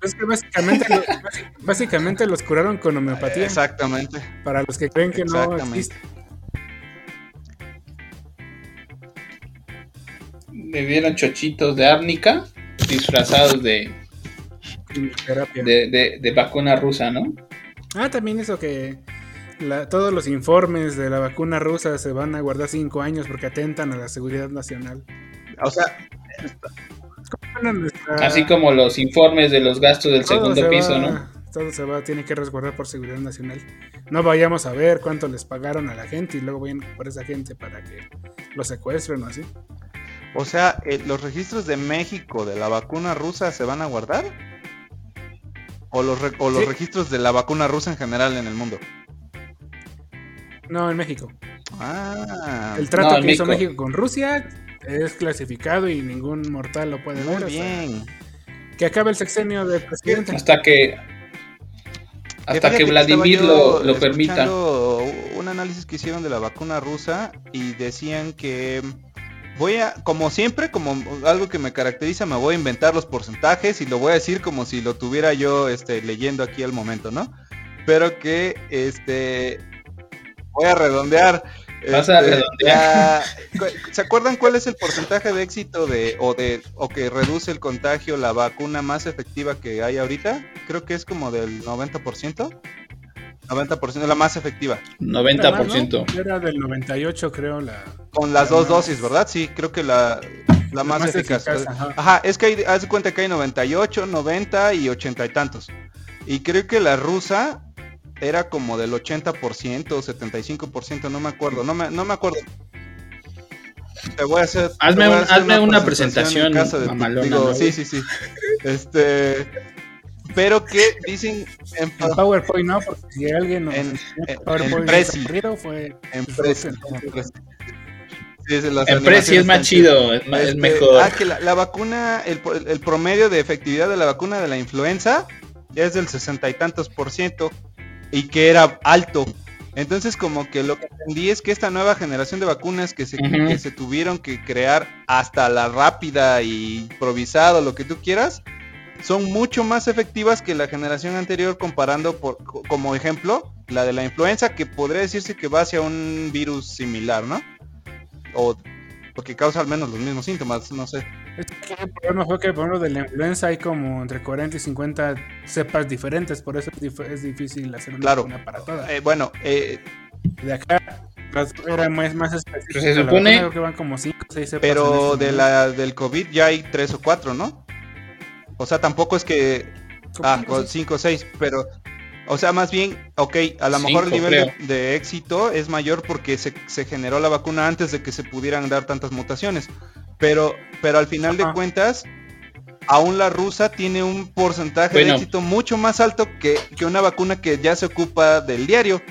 Es que básicamente, básicamente los curaron con homeopatía. exactamente. Para los que creen que no existe. Le dieron chochitos de árnica disfrazados de, de- de vacuna rusa, ¿no? Ah, también eso que la- todos los informes de la vacuna rusa se van a guardar cinco años porque atentan a la seguridad nacional. O sea, nuestra- Así como los informes de los gastos del todo segundo se piso, va- ¿no? Todo se va, tiene que resguardar por seguridad nacional. No vayamos a ver cuánto les pagaron a la gente y luego vayan por esa gente para que lo secuestren o así. o sea, eh, los registros de México de la vacuna rusa se van a guardar. O los, re- o los Sí. registros de la vacuna rusa en general en el mundo. No, en México. Ah, El trato No, que hizo México. Con Rusia es clasificado y ningún mortal lo puede ver. muy sea, bien. que acabe el sexenio del presidente. Hasta que hasta que Vladimir lo, lo permita. Una análisis que hicieron de la vacuna rusa y decían que voy a, como siempre, como algo que me caracteriza, me voy a inventar los porcentajes y lo voy a decir como si lo tuviera yo este, leyendo aquí al momento, ¿no? Pero que este voy a redondear. Vas a Este, redondear. la- ¿Se acuerdan cuál es el porcentaje de éxito de o de o que reduce el contagio la vacuna más efectiva que hay ahorita? Creo que es como del 90%. 90% la más efectiva. 90%. Era del 98, creo, la... Con las La dos más- dosis, ¿verdad? Sí, creo que la, la más, más eficaz. eficaz, ajá. ajá. es que hay, haz de cuenta que hay 98, 90 y 80 y tantos. Y creo que la rusa era como del 80%, 75%, no me acuerdo, no me, no me acuerdo. Te voy a hacer, Hazme voy a un- hacer hazme una en presentación casa de tu- mamalona, digo, ¿no? sí, sí, sí. Este, pero que dicen en, En PowerPoint no, porque si alguien nos En- en- PowerPoint en fue en Prezi, en- en Prezi. Sí, En Prezi es más chido, es, Este, mejor. Ah, que la, la vacuna, el, el- el promedio de efectividad de la vacuna de la influenza es del sesenta y tantos por ciento y que era alto. Entonces como que lo que entendí es que esta nueva generación de vacunas que se, que se tuvieron que crear hasta la rápida y improvisado, lo que tú quieras, son mucho más efectivas que la generación anterior comparando por, co- como ejemplo la de la influenza que podría decirse que va hacia un virus similar, ¿no? O porque causa al menos los mismos síntomas, no sé. Es que el problema fue que por ejemplo de la influenza hay como entre 40 y 50 cepas diferentes, por eso es, dif- es difícil hacer una Claro. vacuna para todas. Eh, bueno, eh, De acá las- era más, más específico. Se supone- vacuna, creo que van como 5 o 6 cepas. pero de la del COVID ya hay tres o cuatro, ¿no? O sea, tampoco es que ah, con seis. cinco o seis, pero o sea, más bien, ok, a lo mejor el nivel de, de éxito es mayor porque se, se generó la vacuna antes de que se pudieran dar tantas mutaciones. Pero, pero al final de cuentas, aún la rusa tiene un porcentaje Bueno. de éxito mucho más alto que, que una vacuna que ya se ocupa del diario.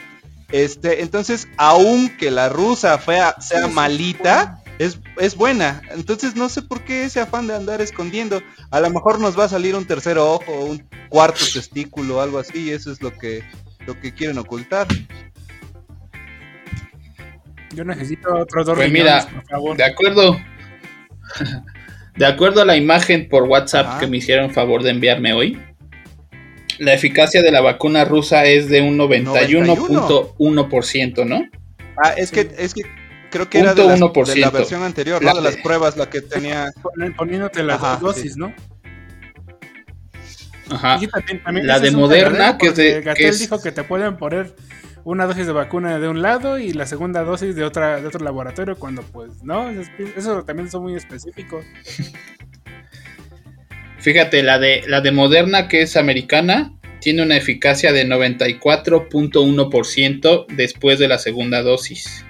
Este, entonces, aunque la rusa fea, sea Sí, sí, malita, es, es buena. Entonces no sé por qué ese afán de andar escondiendo. A lo mejor nos va a salir un tercer ojo, un cuarto testículo, algo así, y eso es lo que, lo que quieren ocultar. Yo necesito otros dos Pues riñones, mira, por favor. De acuerdo. De acuerdo a la imagen por WhatsApp Ajá. que me hicieron favor de enviarme hoy, la eficacia de la vacuna rusa es de un 91.1%, ¿no? Ah, es que, es que creo que era de, Punto las- de la 1%. versión anterior, La ¿no? De las pruebas, la que tenía. Poniéndote las Ajá, dosis, ¿no? Ajá. Y también- también La de Moderna, que es de- es- dijo que te pueden poner una dosis de vacuna de un lado y la segunda dosis de de otro laboratorio cuando pues no, eso, eso también son muy específicos. Fíjate, la de, la de Moderna, que es americana, tiene una eficacia de 94.1% después de la segunda dosis.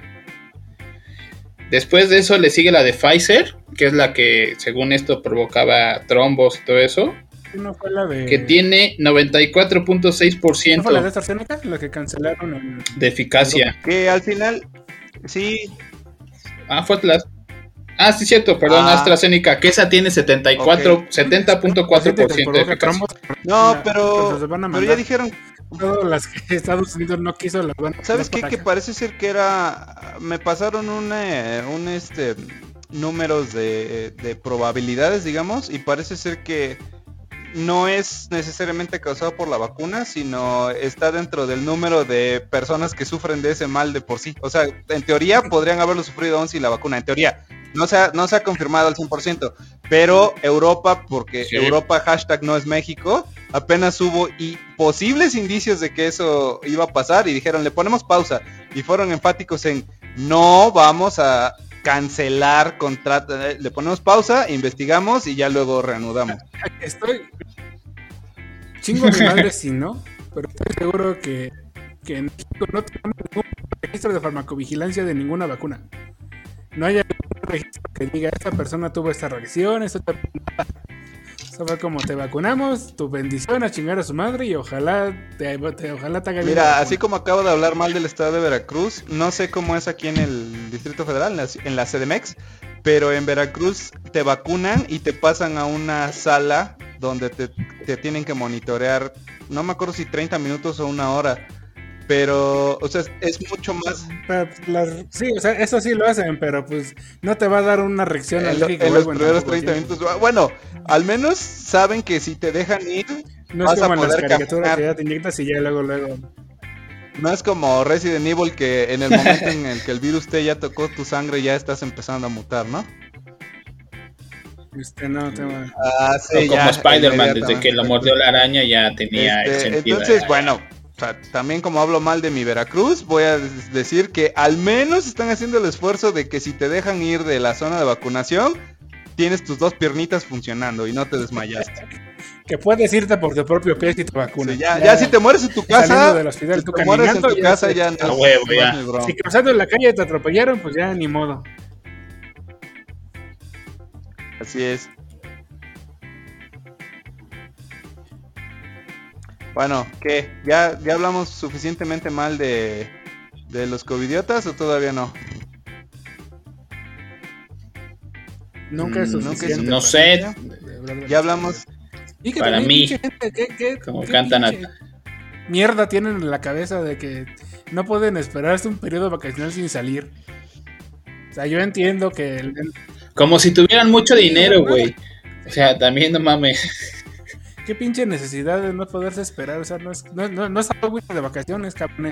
Después de eso le sigue la de Pfizer, que es la que según esto provocaba trombos y todo eso, ¿No fue la de que tiene ¿no fue la de 94.6% AstraZeneca? La que cancelaron en de eficacia. Que al final, sí, Ah, fue la... Ah, sí, cierto, perdón, Ah. AstraZeneca, que esa tiene 74, Ok. 70.4% de eficacia. no, pero, pues, se van a pero ya dijeron, Todas las que Estados Unidos no quiso las van a ¿sabes qué? Que parece ser que era, me pasaron un, eh, un este, números de, de probabilidades, digamos, y parece ser que no es necesariamente causado por la vacuna, sino está dentro del número de personas que sufren de ese mal de por sí. O sea, en teoría podrían haberlo sufrido aún sin la vacuna, en teoría. No se ha, no se ha confirmado al 100%, pero Europa, porque Sí. Europa hashtag no es México, apenas hubo y posibles indicios de que eso iba a pasar y dijeron, le ponemos pausa. Y fueron enfáticos en, no vamos a cancelar contrato, eh, le ponemos pausa, investigamos y ya luego reanudamos. Estoy. Chingo mi madre si no, pero estoy seguro que, que en México no tenemos ningún registro de farmacovigilancia de ninguna vacuna. No hay algún registro que diga esta persona tuvo esta reacción, esta Eso fue como te vacunamos, tu bendición a chingar a su madre y ojalá te, te- ojalá te haga bien Mira, así como acabo de hablar mal del estado de Veracruz, no sé cómo es aquí en el Distrito Federal, en la, en la CDMX, pero en Veracruz te vacunan y te pasan a una sala donde te, te tienen que monitorear, no me acuerdo si 30 minutos o una hora, Pero, o sea, es mucho más. Pues, las- sí, o sea, eso sí lo hacen, pero pues no te va a dar una reacción En, alérgica en los primeros tan poco 30 tiempo. minutos. Bueno, al menos saben que si te dejan ir, No vas es a como en las poder caricaturas caminar. que ya te inyectas y ya luego, luego. no es como Resident Evil que en el momento en el que el virus te ya tocó tu sangre ya estás empezando a mutar, ¿no? Este, no, te va- Ah, O como Spider-Man, desde que lo mordió la araña ya tenía el Este, sentido. entonces, de- bueno, también como hablo mal de mi Veracruz, voy a decir que al menos están haciendo el esfuerzo de que si te dejan ir de la zona de vacunación, tienes tus dos piernitas funcionando y no te desmayaste. Que puedes irte por tu propio pie si te vacunas. Sí, ya, ya si te mueres en tu casa, saliendo del hospital, si tú te mueres en tu ya casa ya no huevo, ya. Si cruzando en la calle te atropellaron, pues ya ni modo. Así es. Bueno, ¿qué? ¿Ya, ya hablamos suficientemente mal de, de los covidiotas o todavía no? Nunca es Mm, nunca es suficiente. No sé. verdad. Ya hablamos. Y que para mí, gente, ¿qué- qué- como qué cantan pinche Mierda tienen en la cabeza de que no pueden esperarse un periodo vacacional sin salir. O sea, yo entiendo que el- Como si tuvieran mucho dinero, güey. O sea, también no mames. Qué pinche necesidad de no poderse esperar. O sea, no es, no, no, no es algo de vacaciones, cabrón.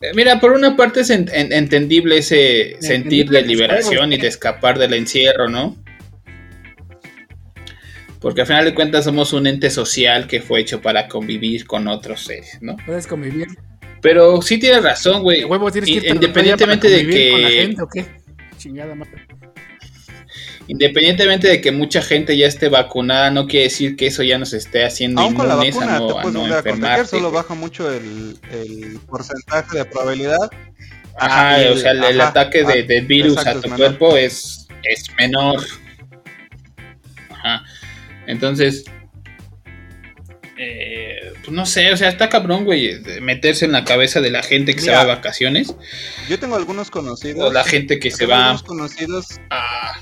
Eh, Mira, por una parte es en- en- entendible ese sentir de liberación y de escapar del encierro, ¿no? Porque al final de cuentas somos un ente social que fue hecho para convivir con otros seres, ¿no? Puedes convivir. Pero sí tienes razón, güey. ¿De huevo tienes que Independientemente de convivir con la que gente o qué? Chingada madre. Independientemente de que mucha gente ya esté vacunada, no quiere decir que eso ya nos esté haciendo Aún con la inmunes vacuna a te no, a puedes no volver a contagiar, solo baja mucho el, el porcentaje de probabilidad. Ajá, Ah, o sea, el, el ajá, ataque de- ah, del virus exacto, a tu cuerpo es, es menor. Ajá. Entonces, eh, pues no sé, o sea, está cabrón, güey, meterse en la cabeza de la gente que se va de vacaciones Yo tengo algunos conocidos. o la gente que se va conocidos a,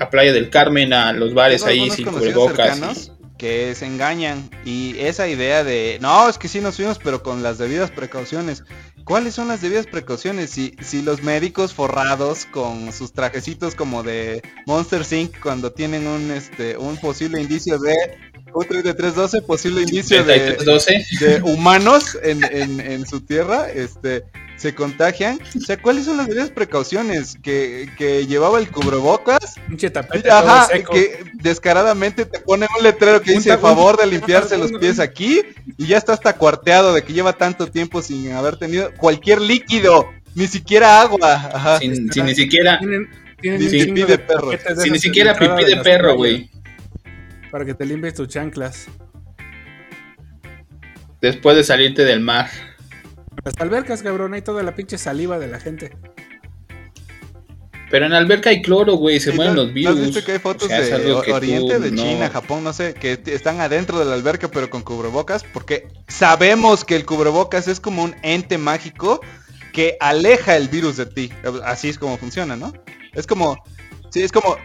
a Playa del Carmen, a los bares ahí sin cubrebocas. cercanos que se engañan y esa idea de no es que sí nos fuimos pero con las debidas precauciones ¿cuáles son las debidas precauciones? si, si los médicos forrados con sus trajecitos como de Monster Inc cuando tienen un este un posible indicio de un 3312 posible indicio de, 3312. de humanos en, en, en su tierra, este, se contagian. O sea, ¿cuáles son las debidas precauciones? Que, que llevaba el cubrebocas, tapete ajá, todo seco. que descaradamente te pone un letrero que Un dice favor de limpiarse los pies aquí, y ya está hasta cuarteado de que lleva tanto tiempo sin haber tenido cualquier líquido, ni siquiera agua, ajá. Sin, sin ni siquiera, Tienen, tienen pipí de perro. de sin ni siquiera pipí de las perro, güey. Para que te limpies tus chanclas. Después de salirte del mar. Las albercas, cabrón, hay toda la pinche saliva de la gente. Pero en alberca hay cloro, güey, se mueren ¿no- los ¿no virus. has visto que hay fotos O sea, es de o- Oriente, tú de no- China, Japón, no sé, que están adentro de la alberca pero con cubrebocas? Porque sabemos que el cubrebocas es como un ente mágico que aleja el virus de ti. Así es como funciona, ¿no? Es como, sí, es como,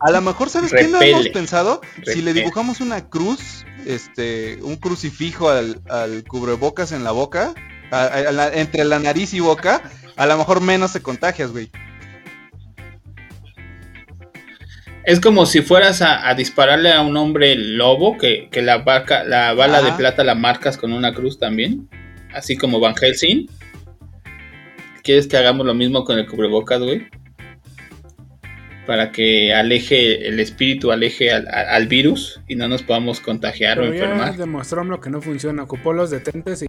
a lo mejor, ¿sabes qué no Repele. hemos pensado? Si le Repele. dibujamos una cruz, este, un crucifijo al, al cubrebocas en la boca, a- a la- entre la nariz y boca, a lo mejor menos te contagias, güey. Es como si fueras a, a dispararle a un hombre lobo, que, que la, vaca, la bala de plata la marcas con una cruz también. Así como Van Helsing. ¿Quieres que hagamos lo mismo con el cubrebocas, güey? Para que aleje el espíritu, aleje al, al- virus y no nos podamos contagiar o Pero ya enfermar. demostró lo que no funciona. Ocupó los detentes y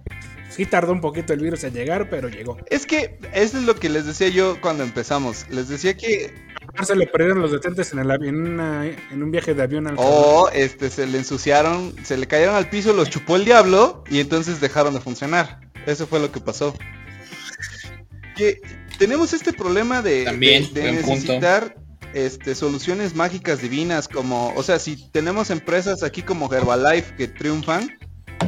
sí tardó un poquito el virus en llegar, pero llegó. Es que eso es lo que les decía yo cuando empezamos. Les decía que A Se le perdieron los detentes en, el avi- en, una- en un viaje de avión al o este se le ensuciaron, se le cayeron al piso, los chupó el diablo y entonces dejaron de funcionar. Eso fue lo que pasó. Que tenemos este problema de, También, de- de buen punto. Este, soluciones mágicas divinas como, o sea, si tenemos empresas aquí como Herbalife que triunfan,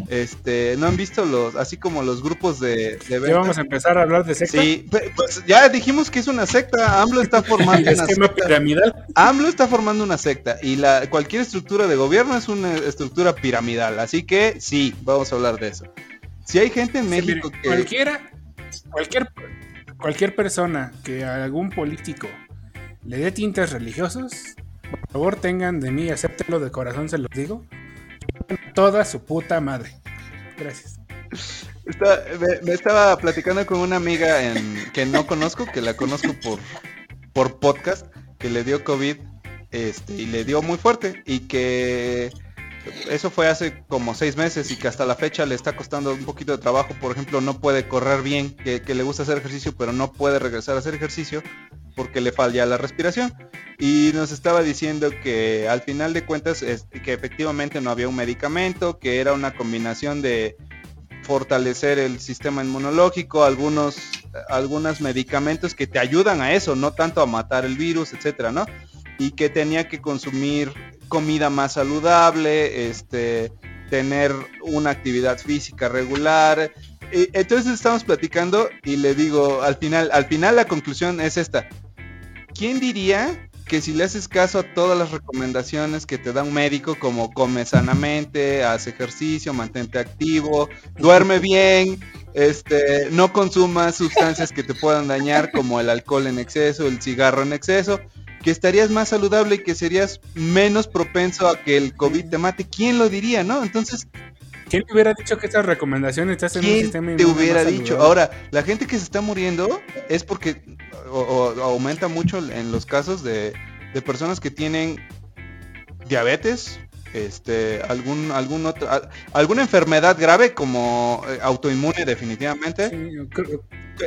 Este, no han visto los, así como los grupos de, de Ya vamos a empezar a hablar de secta. Sí, pues ya dijimos que es una secta. AMLO está formando una secta. piramidal. AMLO está formando una secta y la cualquier estructura de gobierno es una estructura piramidal. Así que sí, vamos a hablar de eso. Si hay gente en Sí, México mire, que Cualquiera, cualquier, cualquier persona que algún político le dé tintes religiosos, por favor tengan de mí, acéptenlo de corazón, se los digo. Toda su puta madre. Gracias. Me, estaba platicando con una amiga en, que no conozco, que la conozco por, por podcast, que le dio COVID este, y le dio muy fuerte y que eso fue hace como seis meses y que hasta la fecha le está costando un poquito de trabajo. Por ejemplo, no puede correr bien, que le gusta hacer ejercicio, pero no puede regresar a hacer ejercicio porque le falla la respiración. Y nos estaba diciendo que al final de cuentas es, que efectivamente no había un medicamento, que era una combinación de fortalecer el sistema inmunológico, algunos, algunos medicamentos que te ayudan a eso, no tanto a matar el virus, etcétera, ¿no? Y que tenía que consumir comida más saludable, este, tener una actividad física regular. Entonces estamos platicando y le digo, al final, al final la conclusión es esta. ¿Quién diría que si le haces caso a todas las recomendaciones que te da un médico, como come sanamente, haz ejercicio, mantente activo, duerme bien, este, no consumas sustancias que te puedan dañar, como el alcohol en exceso, el cigarro en exceso, que estarías más saludable y que serías menos propenso a que el COVID te mate? ¿Quién lo diría, no? Entonces, ¿Quién te hubiera dicho que estas recomendaciones te hacen un ¿Quién sistema te inmune hubiera dicho? saludable? Ahora, la gente que se está muriendo es porque o- o- aumenta mucho en los casos de, de personas que tienen diabetes, este, algún, algún otro, a- alguna enfermedad grave como eh, autoinmune definitivamente. Sí, cr-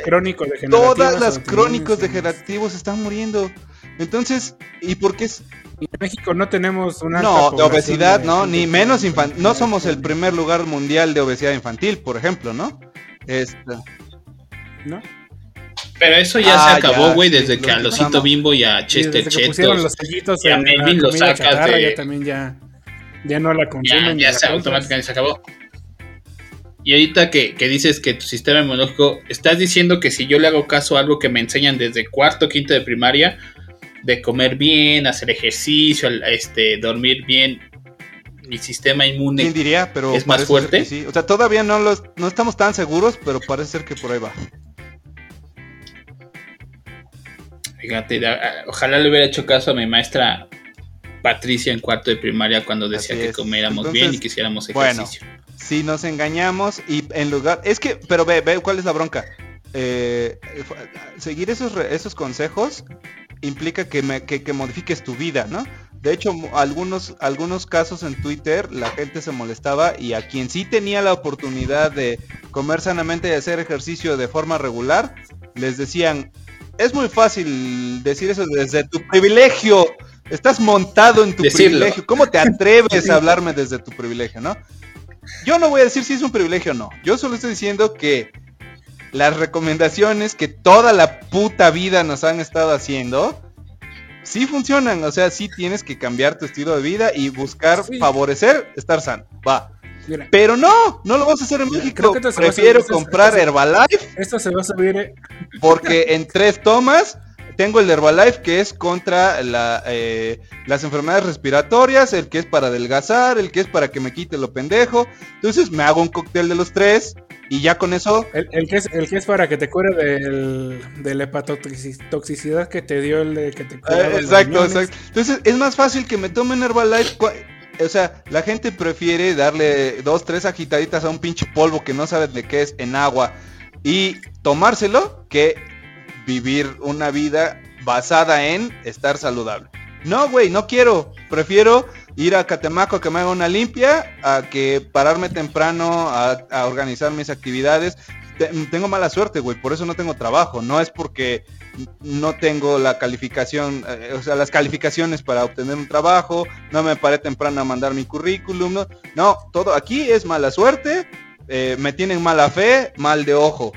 crónico degenerativos. Todas las crónicos degenerativos están muriendo. Entonces, ¿y por qué? es- en México no tenemos una No, de obesidad, de no, ni menos infantil. No somos el primer lugar mundial de obesidad infantil, por ejemplo, ¿no? Este, ¿no? Pero eso ya Ah, se acabó, ya, güey, sí, desde que a. Losito Bimbo y a Chester los Chetos sellitos y a Melvin lo comida sacas chatarra, de- ya también ya, ya no la consumen. ya se automáticamente se acabó. Y ahorita que, que dices que tu sistema inmunológico, estás diciendo que si yo le hago caso a algo que me enseñan desde cuarto, quinto de primaria, de comer bien, hacer ejercicio, este, dormir bien, mi sistema ¿Quién inmune diría? Pero ¿Es más fuerte? sí. O sea, todavía no los, no estamos tan seguros, pero parece ser que por ahí va. Fíjate, da- a- ojalá le hubiera hecho caso a mi maestra Patricia en cuarto de primaria cuando decía que comiéramos Entonces, bien y que hiciéramos bueno. ejercicio. Si nos engañamos y en lugar, es que, pero ve, ve cuál es la bronca. Eh, fu- seguir esos esos consejos implica que, me- que, que modifiques tu vida, ¿no? De hecho, algunos algunos casos en Twitter la gente se molestaba y a quien sí tenía la oportunidad de comer sanamente y hacer ejercicio de forma regular, les decían, es muy fácil decir eso desde tu privilegio. Estás montado en tu Decirlo. privilegio. ¿Cómo te atreves a hablarme desde tu privilegio, no? Yo no voy a decir si es un privilegio o no. Yo solo estoy diciendo que las recomendaciones que toda la puta vida nos han estado haciendo, sí funcionan. O sea, sí tienes que cambiar tu estilo de vida y buscar Sí. favorecer estar sano. Va. Mira, Pero no, no lo vas a hacer en Mira, México. creo que Prefiero comprar esto- Herbalife esto se va a subir. eh, porque en tres tomas tengo el de Herbalife que es contra la, eh, las enfermedades respiratorias, el que es para adelgazar, el que es para que me quite lo pendejo. Entonces me hago un cóctel de los tres y ya con eso El, el que es, el que es para que te cure del, de la hepatotoxicidad que te dio el de que te curaba Eh, exacto, riñones. exacto. Entonces es más fácil que me tomen Herbalife. O sea, la gente prefiere darle dos, tres agitaditas a un pinche polvo que no saben de qué es en agua y tomárselo que vivir una vida basada en estar saludable. No, güey, no quiero. Prefiero ir a Catemaco a que me haga una limpia, a que pararme temprano a, organizar mis actividades. Te- tengo mala suerte, güey, por eso no tengo trabajo. No es porque no tengo la calificación, eh, o sea, las calificaciones para obtener un trabajo, no me paré temprano a mandar mi currículum, no, no todo aquí es mala suerte, eh, me tienen mala fe, mal de ojo.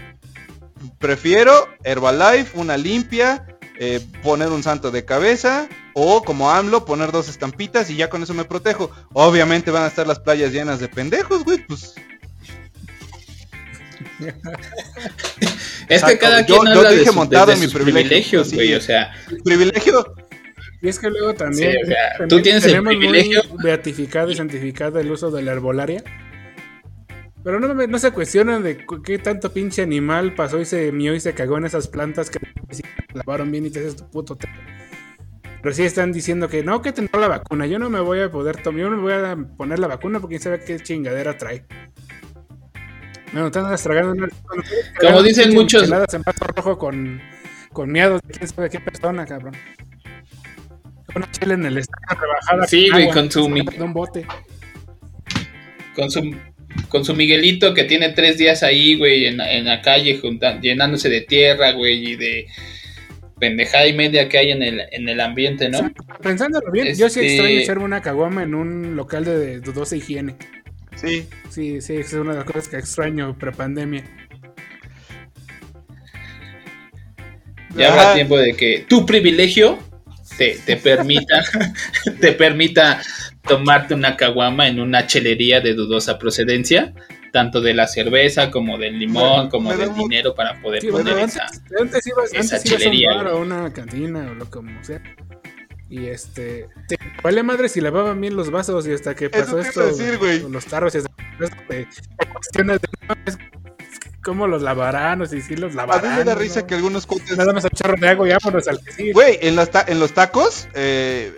Prefiero Herbalife, una limpia, eh, poner un santo de cabeza o como AMLO poner dos estampitas y ya con eso me protejo. Obviamente van a estar las playas llenas de pendejos, güey, pues Es que Exacto, cada yo- quien yo habla de, dije montado mi privilegio, privilegios, güey. O sea, Privilegio. Y es que luego también, Sí, o sea, también tú tienes el privilegio. beatificado y santificado el uso de la herbolaria. Pero no, no se cuestionan de qué tanto pinche animal pasó y se mió y se cagó en esas plantas que lavaron bien y te haces tu puto té. Pero sí están diciendo que no, que tendrá la vacuna. Yo no me voy a poder tomar, yo no me voy a poner la vacuna porque quién sabe qué chingadera trae. Bueno, andas tragando una- tragando dicen muchos- en vaso rojo con, con miados de quién sabe qué persona, cabrón. Una chela en el estadio rebajada. Sí, güey, con su de un bote. con su, con su Miguelito que tiene tres días ahí, güey, en, en la calle, junta- llenándose de tierra, güey, y de pendejada y media que hay en el, en el ambiente, ¿no? Pensándolo bien, yo sí Este- extraño echarme una caguama en un local de, de dudosa higiene. Sí. Sí, sí, es una de las cosas que extraño prepandemia. Ya Ajá. habrá tiempo de que tu privilegio te, te permita te permita tomarte una caguama en una chelería de dudosa procedencia, tanto de la cerveza como del limón, Me- como me del dinero para poder Sí, poner esa. antes, ibas, esa antes ibas a un chelería, bar a una cantina o lo como sea. Y este, te vale madre si lavaban bien los vasos y hasta que pasó te esto, decir, con los tarros y hasta esto de, de cómo los lavarán o si sí los A lavarán. mí me da ¿no? risa que algunos cuates Nada más a chorro de agua y vámonos al que sigue. Güey, en, los ta- en los tacos, eh,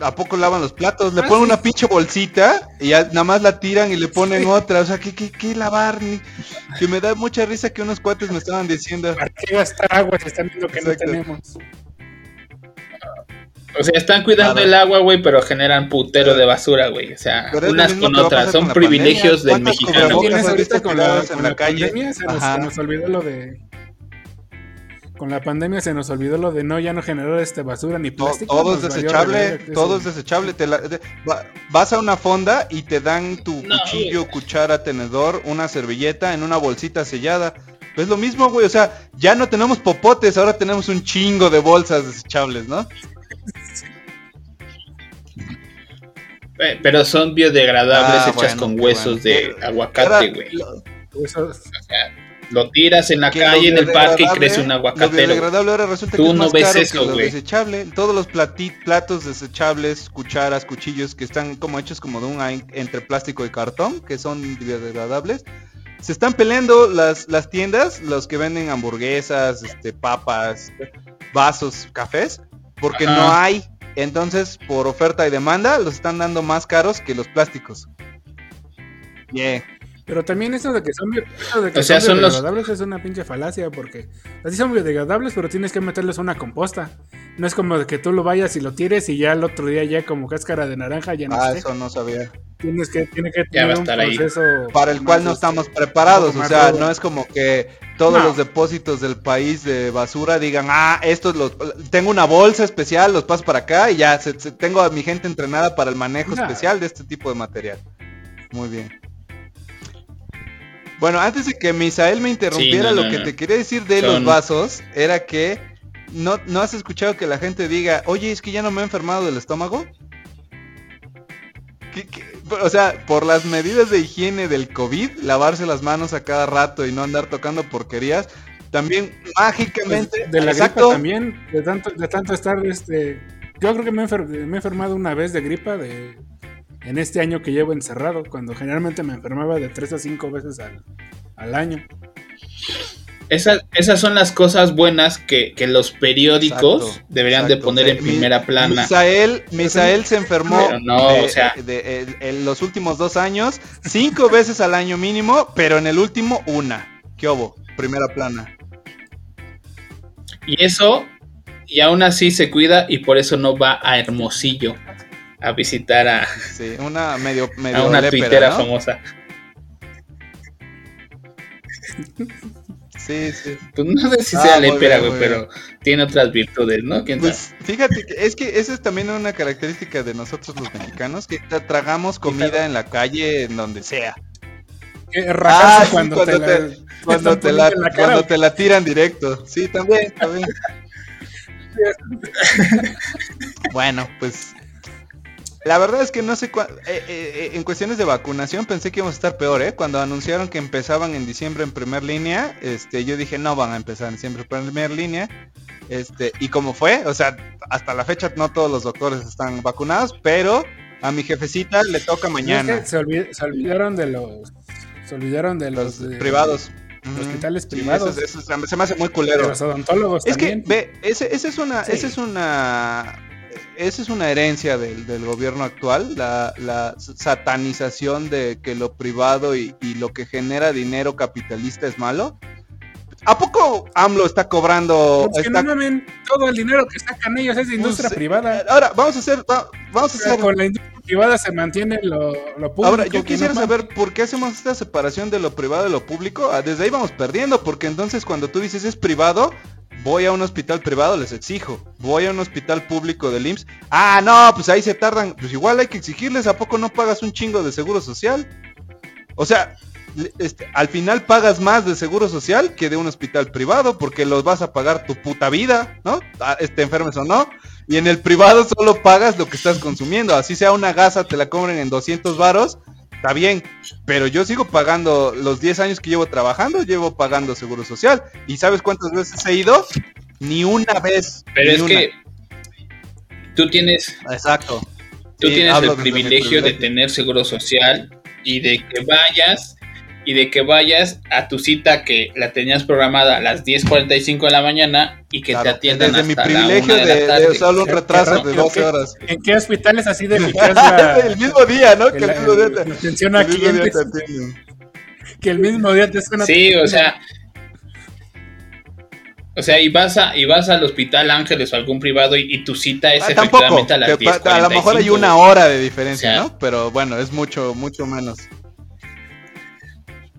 ¿a poco lavan los platos? Le Ah, ponen sí. una pinche bolsita y ya nada más la tiran y le ponen otra. O sea, ¿qué, qué, qué lavar? Ni- Que me da mucha risa que unos cuates me estaban diciendo. ¿Para qué gastar agua si están viendo que Exacto. no tenemos? O sea, están cuidando Claro. el agua, güey, pero generan putero de basura, güey. O sea, unas con otras. Son con privilegios del pandemia. ¿Cuántos mexicano. cubrebocas Tienes ahorita con la, tirados en con la la calle? pandemia se nos, se nos olvidó lo de con la pandemia se nos olvidó lo de no ya no generar este basura ni plástico. todo es desechable, todo es desechable. Te la- va- vas a una fonda y te dan tu No, cuchillo, cuchara, tenedor, una servilleta en una bolsita sellada. Es lo mismo, güey. O sea, ya no tenemos popotes, ahora tenemos un chingo de bolsas desechables, ¿no? Eh, Pero son biodegradables Ah, hechas bueno, con huesos bueno. de aguacate, güey. lo- eso- O sea, lo tiras en la calle, en el parque y crece un aguacatero. biodegradable ahora resulta Tú que es no más ves caro eso, que lo desechable. Todos los platos desechables, cucharas, cuchillos que están como hechos como de un entre plástico y cartón, que son biodegradables. Se están peleando las, las tiendas, los que venden hamburguesas, este, papas, vasos, cafés, porque Ajá. no hay. Entonces, por oferta y demanda, los están dando más caros que los plásticos. Yeah. Pero también eso de que son, bio- eso de que O sea, son son los- biodegradables es una pinche falacia porque así son biodegradables, pero tienes que meterles una composta. No es como de que tú lo vayas y lo tires y ya el otro día ya como cáscara de naranja ya no Ah, esté. eso no sabía. Tienes que tiene que Ya va a tener un estar ahí. proceso para el cual no más, estamos este, preparados. O sea, no es como que todos No. los depósitos del país de basura digan, ah, estos los tengo una bolsa especial, los paso para acá y ya se- se- tengo a mi gente entrenada para el manejo No. especial de este tipo de material. Muy bien. Bueno, antes de que Misael me interrumpiera, Sí, no, lo no, que no. te quería decir de Son- los vasos era que no, no has escuchado que la gente diga, oye, es que ya no me he enfermado del estómago. ¿Qué- qué? O sea, por las medidas de higiene del COVID, lavarse las manos a cada rato y no andar tocando porquerías, también mágicamente... Pues, de la Exacto. gripa también, de tanto, de tanto estar, este, yo creo que me he, enfer- me he enfermado una vez de gripa de, en este año que llevo encerrado, cuando generalmente me enfermaba de 3 a 5 veces al, al año. Esas, esas son las cosas buenas que, que los periódicos Exacto, deberían de poner en Mi- primera plana. Misael, Misael se enfermó no, de- o sea- de- en- en los últimos dos años, cinco veces al año mínimo, pero en el último una. ¿Qué hubo? Primera plana. Y eso, y aún así se cuida y por eso no va a Hermosillo a visitar a, Sí, una medio, a medio una tuitera ¿no? famosa. Sí, sí. Pues no sé si Ah, sea bien, güey, pero tiene otras virtudes, ¿no? ¿Quién sabe? Pues fíjate que es que esa es también una característica de nosotros los mexicanos, que tra- tragamos comida en la calle, en donde sea. Rajarse Ah, sí, cuando, cuando te, la, Cuando te, la, cara, cuando te la tiran directo. Sí, también, también. bueno, pues La verdad es que no sé cua- eh, eh, eh, en cuestiones de vacunación pensé que íbamos a estar peor, ¿eh? Cuando anunciaron que empezaban en diciembre en primer línea, este, yo dije no van a empezar en diciembre en primer línea, este, y como fue, o sea, hasta la fecha no todos los doctores están vacunados, pero a mi jefecita le toca Es mañana, que se, olvid- se olvidaron de los. Se olvidaron de los, los de- privados. los hospitales Sí, privados. eso- eso se me hace muy de culero. los odontólogos Es que, ve, ese, ese es una, Sí. esa es una, esa es una herencia del, del gobierno actual, la, la satanización de que lo privado y, y lo que genera dinero capitalista es malo. ¿A poco AMLO está cobrando? Pues que está- no mamen, todo el dinero que sacan ellos es de industria Pues, privada. Ahora, vamos a hacer, va- vamos a hacer con la industria privada se mantiene lo, lo público. Ahora, yo quisiera no saber por qué hacemos esta separación de lo privado y lo público. Ah, Desde ahí vamos perdiendo, porque entonces cuando tú dices es privado, voy a un hospital privado, les exijo. Voy a un hospital público del IMSS. Ah, no, pues ahí se tardan. Pues igual hay que exigirles, ¿a poco no pagas un chingo de seguro social? O sea, este, al final pagas más de seguro social que de un hospital privado, porque los vas a pagar tu puta vida, ¿no? Este enfermes o no. Y en el privado solo pagas lo que estás consumiendo. Así sea una gasa, te la cobren en 200 varos. Está bien, pero yo sigo pagando los 10 años que llevo trabajando, llevo pagando seguro social. ¿Y sabes cuántas veces he ido? Ni una vez. Pero es una. que tú tienes, Exacto. tú Sí, tienes el privilegio de tener seguro social y de que vayas y de que vayas a tu cita que la tenías programada a las 10:45 de la mañana y que te Claro, atiendan desde mi hasta privilegio la una de, de la de solo un retraso de rápido, 12 qué- horas. ¿En qué hospital es así de eficaz la, el mismo día, ¿no? Que el, la- mismo día te, atención a el mismo día clientes? te que el mismo día te una- Sí, o sea, o sea, y vas a y vas al hospital Ángeles o algún privado y, y tu cita es Ah, tampoco. efectivamente a las que pa- 10:45. a lo mejor hay una hora de diferencia, O sea, ¿no? Pero bueno, es mucho, mucho menos.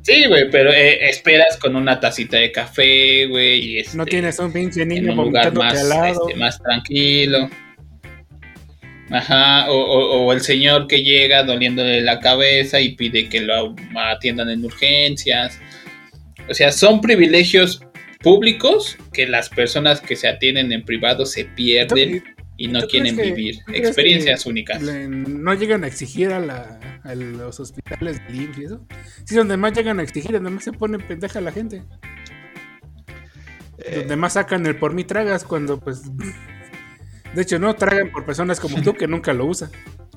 Sí, güey, pero eh, esperas con una tacita de café, güey, y este, No tienes un pinche en niño un lugar más, al lado. este, más tranquilo. Ajá, o, o- o el señor que llega doliéndole la cabeza y pide que lo atiendan en urgencias. O sea, son privilegios públicos que las personas que se atienden en privado se pierden y no ¿tú quieren que- vivir experiencias únicas. le- no llegan a exigir a, la, a los hospitales de IMSS y eso. Sí, donde más llegan a exigir, donde más se pone pendeja la gente. Eh, Donde más sacan el por mí tragas cuando pues... De hecho, no tragan por personas como tú que nunca lo usan.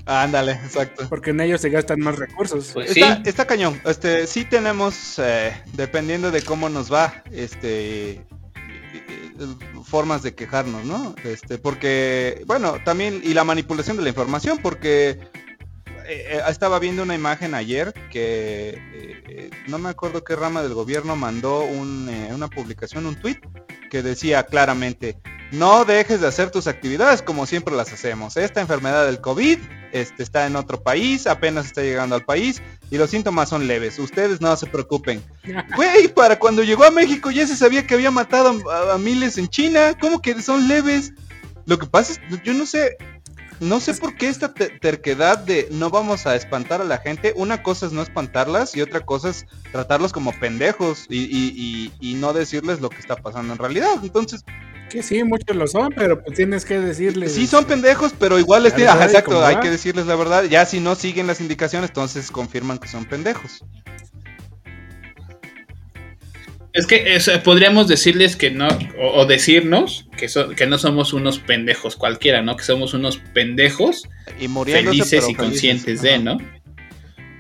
ándale, exacto. Porque en ellos se gastan más recursos. Pues sí, Está, está cañón. Este, sí tenemos, eh, dependiendo de cómo nos va, este, formas de quejarnos, ¿no? Este, porque, bueno, también y la manipulación de la información, porque eh, eh, estaba viendo una imagen ayer que eh, no me acuerdo qué rama del gobierno mandó un, eh, una publicación, un tweet que decía claramente. No dejes de hacer tus actividades como siempre las hacemos. Esta enfermedad del COVID este, está en otro país, apenas está llegando al país y los síntomas son leves. Ustedes no se preocupen. Güey, para cuando llegó a México ya se sabía que había matado a, a miles en China. ¿Cómo que son leves? Lo que pasa es, yo no sé, no sé por qué esta te- terquedad de no vamos a espantar a la gente. Una cosa es no espantarlas y otra cosa es tratarlos como pendejos y, y- y- y no decirles lo que está pasando en realidad. Entonces, Que sí, muchos lo son, pero pues tienes que decirles. Sí son pendejos, pero igual les tiene- ajá, exacto, hay que decirles la verdad. Ya si no siguen las indicaciones, entonces confirman que son pendejos. Es que podríamos decirles que no, o, o decirnos que, so- que no somos unos pendejos cualquiera, ¿no? Que somos unos pendejos Y felices y felices. conscientes de. ¿no?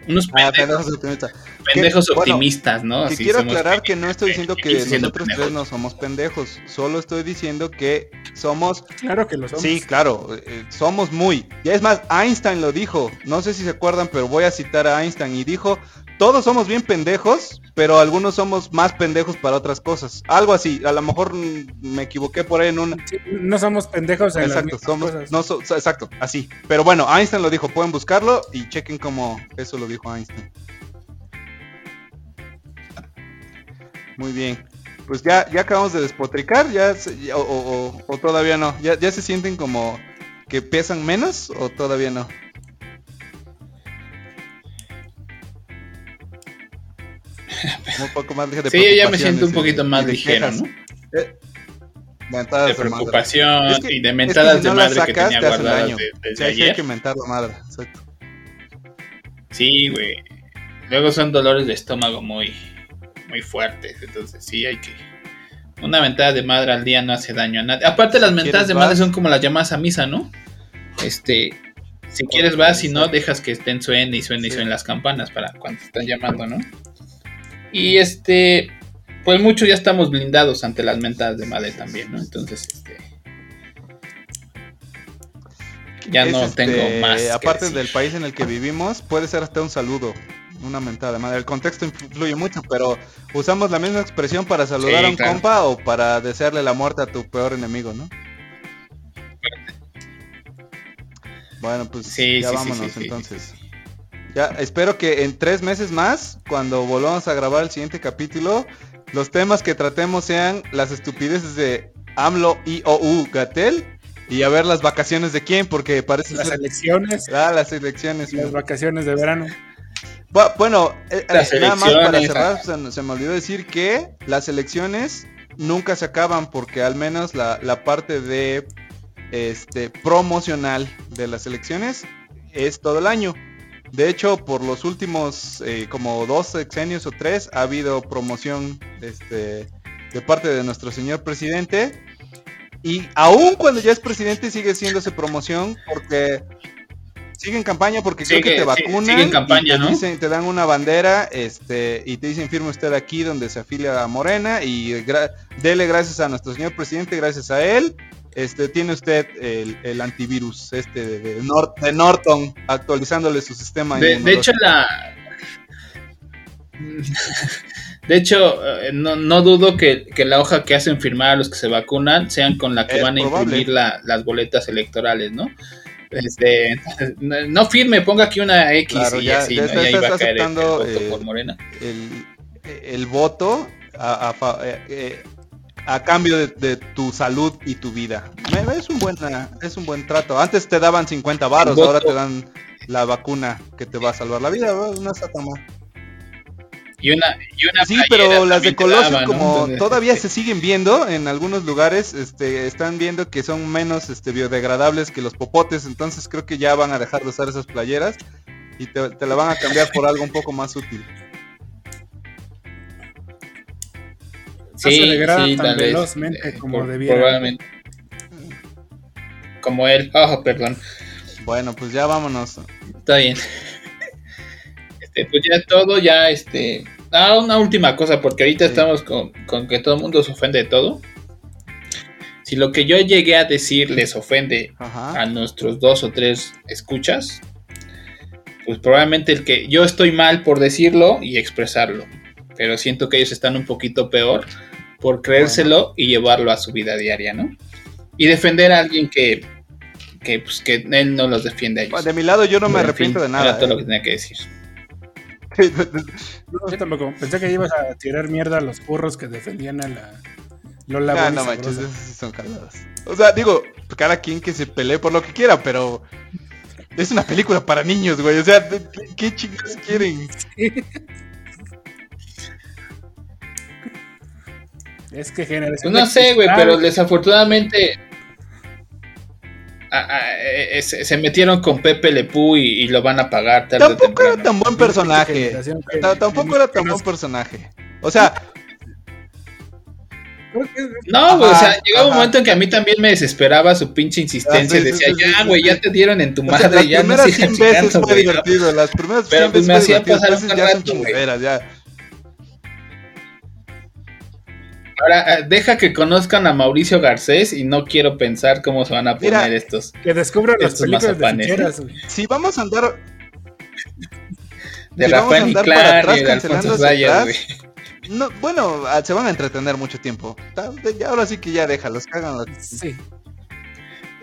Unos Ah, pendejos, pendejos optimistas. pendejos que- bueno, optimistas, ¿no? Que quiero somos aclarar que no estoy diciendo que nosotros tres no somos pendejos. Solo estoy diciendo que somos Claro que lo son. Sí, claro, eh, somos muy. Y es más, Einstein lo dijo. No sé si se acuerdan, pero voy a citar a Einstein y dijo, todos somos bien pendejos, pero algunos somos más pendejos para otras cosas. Algo así. A lo mejor me equivoqué por ahí en un... Sí, no somos pendejos en Exacto, somos, cosas. no so- so- exacto, así. Pero bueno, Einstein lo dijo, pueden buscarlo y chequen cómo eso lo dijo Einstein. Muy bien. Pues ya, ya acabamos de despotricar, ya, ya- o, o- o- o todavía no. ¿Ya, ¿Ya se sienten como que pesan menos o todavía no? Un poco más de Sí, yo ya me siento un y poquito y más de ligero, quejas. ¿no? Eh, de preocupación Es que- y de es que mentadas si de no madre que tenía te guardadas de- desde Sí, sí hay ayer. que mentar la madre. exacto. Sí, güey. Luego son dolores de estómago muy, muy fuertes. Entonces sí hay que. Una mentada de madre al día no hace daño a nadie. Aparte, las mentadas de madre son como las llamadas a misa, ¿no? Este. Si quieres vas, si no, dejas que estén suene y suene y suenen las campanas para cuando te están llamando, ¿no? Y este. Pues muchos ya estamos blindados ante las mentadas de madre también, ¿no? Entonces, este. Ya Es, no este, tengo más. Aparte del país en el que vivimos, puede ser hasta un saludo. Una mentada de madre. El contexto influye mucho, pero usamos la misma expresión para saludar Sí, a un claro. compa o para desearle la muerte a tu peor enemigo, ¿no? Bueno, pues Sí, ya sí, vámonos entonces. Ya, espero que en tres meses más, cuando volvamos a grabar el siguiente capítulo, los temas que tratemos sean las estupideces de AMLO, IOU, Gatel y a ver las vacaciones de quién, porque parece Las ser... elecciones, Ah, las elecciones. las vacaciones de verano. Bu- Bueno, eh, Las eh, nada más para cerrar, ajá. se, se me olvidó decir que las elecciones nunca se acaban porque al menos la, la parte de este promocional de las elecciones es todo el año. De hecho, por los últimos eh, como dos sexenios o tres ha habido promoción este, de parte de nuestro señor presidente. Y aún cuando ya es presidente sigue siéndose promoción porque sigue en campaña porque creo Sigue- que te vacunan sigue en campaña, te, ¿no? dicen- te dan una bandera este y te dicen firme usted aquí donde se afilia a Morena y gra- dele gracias a nuestro señor presidente, gracias a él. Este tiene usted el, el antivirus este de, de Nor- de Norton actualizándole su sistema. De, de hecho, la. De hecho, eh, no, no dudo que, que la hoja que hacen firmar a los que se vacunan sean con la que Es van a probable. imprimir la- las boletas electorales, ¿no? Este, no firme, ponga aquí una X Claro, y ya- así, ya ¿no? está- Y ahí está va a caer el, el voto eh, por Morena. el, el voto a, a eh, eh, a cambio de, de tu salud y tu vida. Es un buen es un buen trato. Antes te daban 50 varos, ahora te dan la vacuna que te va a salvar la vida. ¿no? Está tan mal. Y una, y una Sí, pero las de Colosio como todavía este, se siguen viendo en algunos lugares, este, están viendo que son menos este, biodegradables que los popotes, entonces creo que ya van a dejar de usar esas playeras y te, te la van a cambiar por algo un poco más útil. Se degrada tan tal vez, velozmente eh, como por- debiera. Probablemente. Como él. Oh, perdón. Bueno, pues ya vámonos. Está bien. Este, pues ya todo, ya este. Ah, una última cosa, porque ahorita Sí. estamos con, con que todo el mundo se ofende de todo. Si lo que yo llegué a decir les ofende Ajá. a nuestros dos o tres escuchas, pues probablemente el que yo estoy mal por decirlo y expresarlo. Pero siento que ellos están un poquito peor por creérselo y llevarlo a su vida diaria, ¿no? Y defender a alguien que, que, pues, que él no los defiende a ellos. De mi lado yo no me arrepiento fin, de Era nada. todo lo ¿eh? que tenía que decir. Yo tampoco. Pensé que ibas a tirar mierda a los burros que defendían a la Lola Ah, Bonnie no manches, sí son cagadas. O sea, digo, cada quien que se pelee por lo que quiera, pero es una película para niños, güey. O sea, ¿qué, qué chingados quieren? Es que generación. Pues no sé, güey, pero desafortunadamente a- a- eh, se, se metieron con Pepe Lepú y, y lo van a pagar tarde Tampoco era tan buen personaje. que- Tampoco era tan buen personaje. O sea, No, güey, o sea, Ajá, llegaba un momento en que a mí también me desesperaba su pinche insistencia. Ah, sí, sí, Decía, sí, sí, ya, güey, sí. ya te dieron en tu o sea, madre, las ya no primeras sigas 100 veces chingando, fue ¿no? divertido. Las primeras Pero, 100 pues, veces me fue hacía divertido. pasar un rato, güey. chingaderas, ya. Ahora, eh, deja que conozcan a Mauricio Garcés y no quiero pensar cómo se van a poner Mira, estos. Que descubran las Estos de mazapanes, ficheras. Si vamos a andar, De si Rafael Inclán atrás y de Alfonso Sayas, güey. no, bueno, ah, se van a entretener mucho tiempo. Ya ahora sí que ya déjalos, cáganlos. Sí.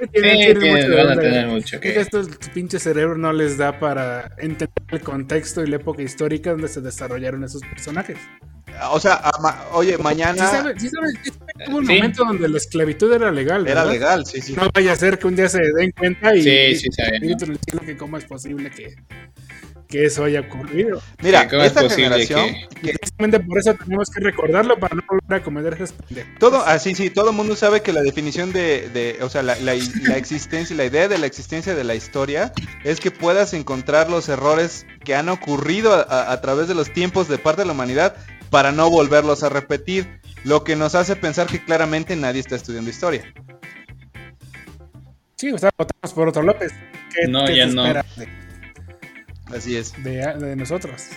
Sí, Tienen- tienen tienen- mucho de van a tener mucho que estos pinches cerebros no les da para entender el contexto y la época histórica donde se desarrollaron esos personajes. O sea, a ma- oye, mañana sí sabes, sí sabes que hubo un Sí. momento donde la esclavitud era legal, era legal, sí, sí. No vaya a ser que un día se den cuenta y, Sí, sí, saben, ¿no? y que cómo es posible que, que eso haya ocurrido. Mira, ¿Cómo es esta posible generación, que- Precisamente por eso tenemos que recordarlo para no volver a cometer esas todo, así sí, todo el mundo sabe que la definición de, de- o sea, la, la- la existencia, la idea de la existencia de la historia es que puedas encontrar los errores que han ocurrido a, a- a través de los tiempos de parte de la humanidad para no volverlos a repetir, lo que nos hace pensar que claramente nadie está estudiando historia. Sí, o sea, votamos por otro López. ¿Qué No, qué ya no. de, Así es. de- de nosotros?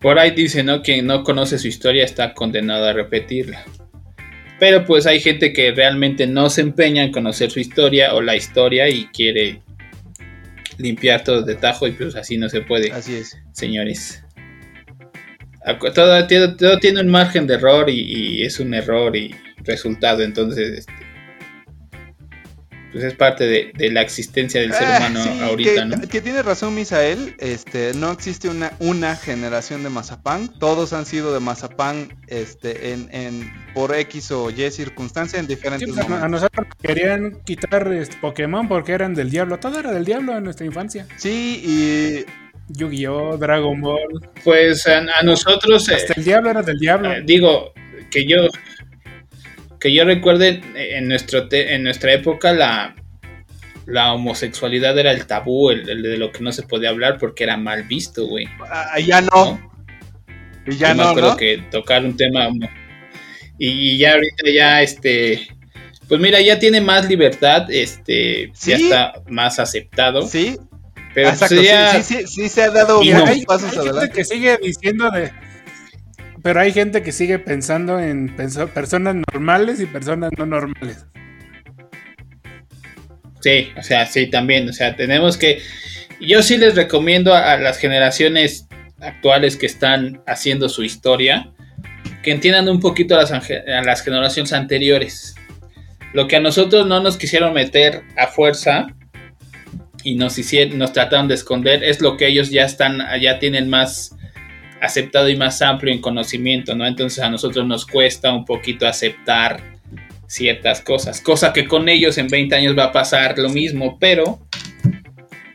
Por ahí dice, ¿no? Quien no conoce su historia está condenado a repetirla. Pero pues hay gente que realmente no se empeña en conocer su historia o la historia y quiere limpiar todo de tajo y pues así no se puede, Así es. señores. Todo, tiene- todo tiene un margen de error y, y es un error y resultado, entonces este, pues es parte de, de la existencia del ser Ah, humano sí, ahorita, que, ¿no? que tiene razón Misael, este, no existe una, una generación de mazapán, todos han sido de mazapán este, en, en, por X o Y circunstancia en Sí, diferentes pues, a, nosotros nos querían quitar este, Pokémon porque eran del diablo. Todo era del diablo en nuestra infancia. Sí, y Yu-Gi-Oh, Dragon Ball. Pues a, a nosotros... eh, Hasta el diablo era del diablo. Eh, digo que yo que yo recuerde eh, en nuestro te- en nuestra época la la homosexualidad era el tabú el, el de lo que no se podía hablar porque era mal visto güey ah, ya no, ¿no? y ya Yo me no, acuerdo ¿no? que tocar un tema homo- y, ya ahorita ya este pues mira ya tiene más libertad este ya está más aceptado Sí, pero exacto, pues sí, ya- sí, sí, sí se ha dado muchos hay, pasos hay gente que sigue diciendo de. Pero hay gente que sigue pensando en penso- personas normales y personas no normales. Sí, o sea, sí, también. O sea, tenemos que. Yo sí les recomiendo a, a las generaciones actuales que están haciendo su historia que entiendan un poquito a las, generaciones anteriores. Lo que a nosotros no nos quisieron meter a fuerza y nos hicieron, trataron de esconder es lo que ellos ya están, ya tienen más aceptado y más amplio en conocimiento, ¿no? Entonces a nosotros nos cuesta un poquito aceptar ciertas cosas, cosa que con ellos en 20 años va a pasar lo mismo, pero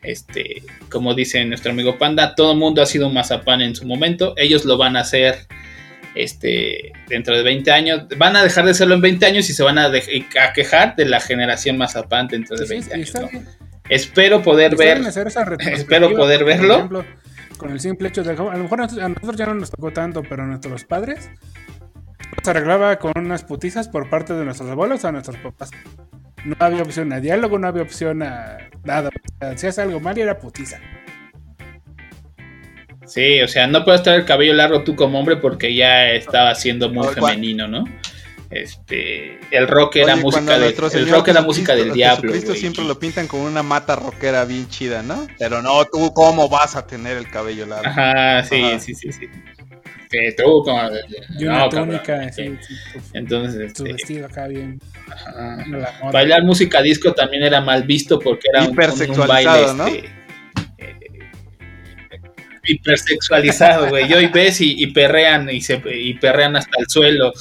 este, como dice nuestro amigo Panda, todo el mundo ha sido un mazapán en su momento, ellos lo van a hacer este, dentro de 20 años, van a dejar de serlo en 20 años y se van a, de- a quejar de la generación mazapán dentro de Sí, 20 sí, años. Espero poder ver espero poder por verlo. ejemplo, con el simple hecho de. A lo mejor a nosotros- ya no nos tocó tanto, pero a nuestros padres. Se arreglaba con unas putizas por parte de nuestros abuelos a nuestros papás. No había opción a diálogo, no había opción a nada. O sea, Si hacías algo mal, era putiza. Sí, o sea, no puedes traer el cabello largo tú como hombre porque ya estaba siendo muy femenino, ¿no? Este, el rock era Oye, música cuando de, nuestro el rock era música del diablo, güey. siempre lo pintan con una mata rockera bien chida, ¿no? Pero no, tú cómo vas a tener el cabello largo. Ajá, sí, Ajá. sí, sí, sí. Que tú como Y una no, cabrón, túnica, sí. tu- Entonces, su este, vestido acá bien. ajá. bailar música disco también era mal visto porque era un, un- un baile ¿no? este, hipersexualizado, güey. Y hoy ves y, y perrean y se y perrean hasta el suelo,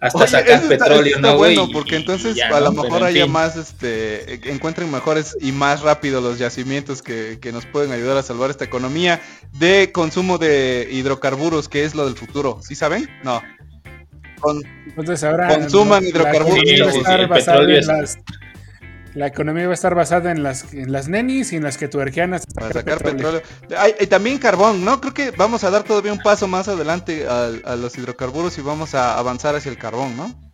hasta Oye, sacar está- petróleo, está ¿no, güey? bueno, porque y entonces ya, a lo ¿no? mejor en haya fin. más, este, eh, encuentren mejores y más rápido los yacimientos que, que nos pueden ayudar a salvar esta economía de consumo de hidrocarburos, que es lo del futuro. ¿Sí saben? No. Con- Entonces ahora Consuman hidrocarburos. Sí, sí, estar el basada petróleo en es- las- La economía va a estar basada en las, en las nenis y en las que tuerqueanas. para sacar petróleo. Ay, y también carbón, ¿no? Creo que vamos a dar todavía un paso más adelante a, a los hidrocarburos y vamos a avanzar hacia el carbón, ¿no?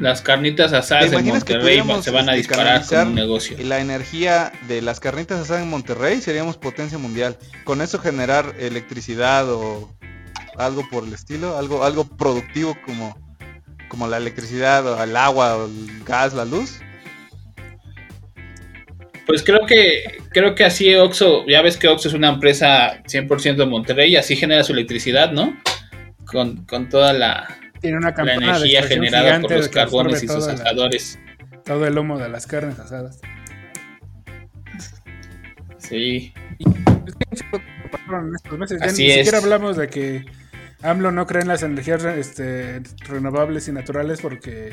Las carnitas asadas ¿Te en que Monterrey se van a este, disparar como un negocio. La energía de las carnitas asadas en Monterrey seríamos potencia mundial. Con eso generar electricidad o algo por el estilo, algo algo productivo como como la electricidad o el agua o el gas, la luz. Pues creo que creo que así Oxxo, ya ves que Oxxo es una empresa 100% de Monterrey, así genera su electricidad, ¿no? Con, con toda la, Tiene una la de energía generada por los carbones y sus la- asadores. todo el lomo de las carnes asadas. Sí. Es que pasaron estos meses, ya Así ni es. siquiera hablamos de que AMLO no cree en las energías este, renovables y naturales porque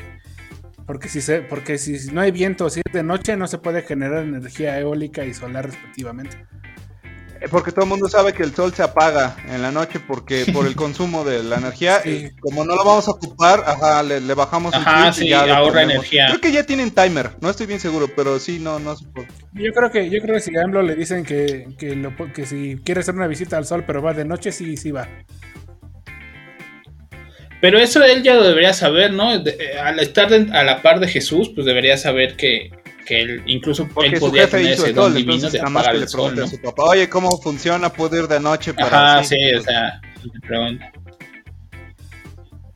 Porque si, se, porque si no hay viento, si es de noche, no se puede generar energía eólica y solar respectivamente. Eh, Porque todo el mundo sabe que el sol se apaga en la noche porque por el consumo de la energía. Sí. y como no lo vamos a ocupar, ajá, le, le bajamos Ajá, el switch y sí, ya lo ahorra ponemos. energía. Creo que ya tienen timer, no estoy bien seguro, pero sí, no, no se puede. Yo creo que, yo creo que si a AMLO le dicen que, que, lo, que si quiere hacer una visita al sol, pero va de noche, sí, sí va. Pero eso él ya lo debería saber, ¿no? De- eh, al estar de- a la par de Jesús, pues debería saber que, que él, incluso Porque él podía tener ese don sol, divino entonces de nada más apagar que le el sol, pregunte ¿no? a su papá, oye, ¿cómo funciona poder de noche para Ajá, así?" sí, o sea, le pregunta.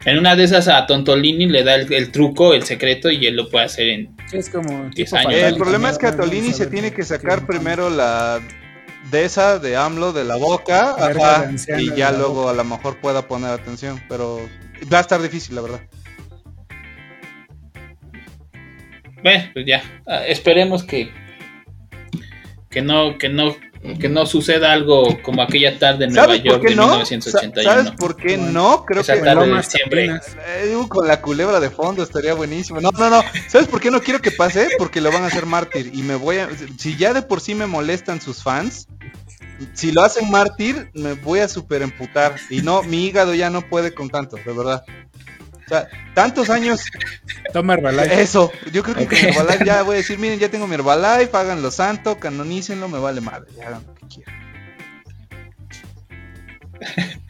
En una de esas a Tontolini le da el, el truco, el secreto, y él lo puede hacer en... Es como. Años. El problema es que a Tolini se tiene que sacar primero la de esa de AMLO de la boca ajá, y ya luego boca. a lo mejor pueda poner atención, pero va a estar difícil, la verdad. Bueno, pues ya, ah, esperemos que... Que no, que no, que no suceda algo como aquella tarde en Nueva ¿Sabes por York de no? 1981. ¿Sabes por qué no? Creo esa que tarde de diciembre. Eh, con la culebra de fondo estaría buenísimo. No, no, no. ¿Sabes por qué no quiero que pase? Porque lo van a hacer mártir. Y me voy a. Si ya de por sí me molestan sus fans, si lo hacen mártir, me voy a super emputar. Y no, mi hígado ya no puede con tanto, de verdad. O sea, tantos años. Toma Herbalife. Eso. Yo creo que Ok. con Herbalife ya voy a decir: miren, ya tengo mi Herbalife, háganlo santo, canonícenlo, me vale madre. Ya hagan lo que quieran.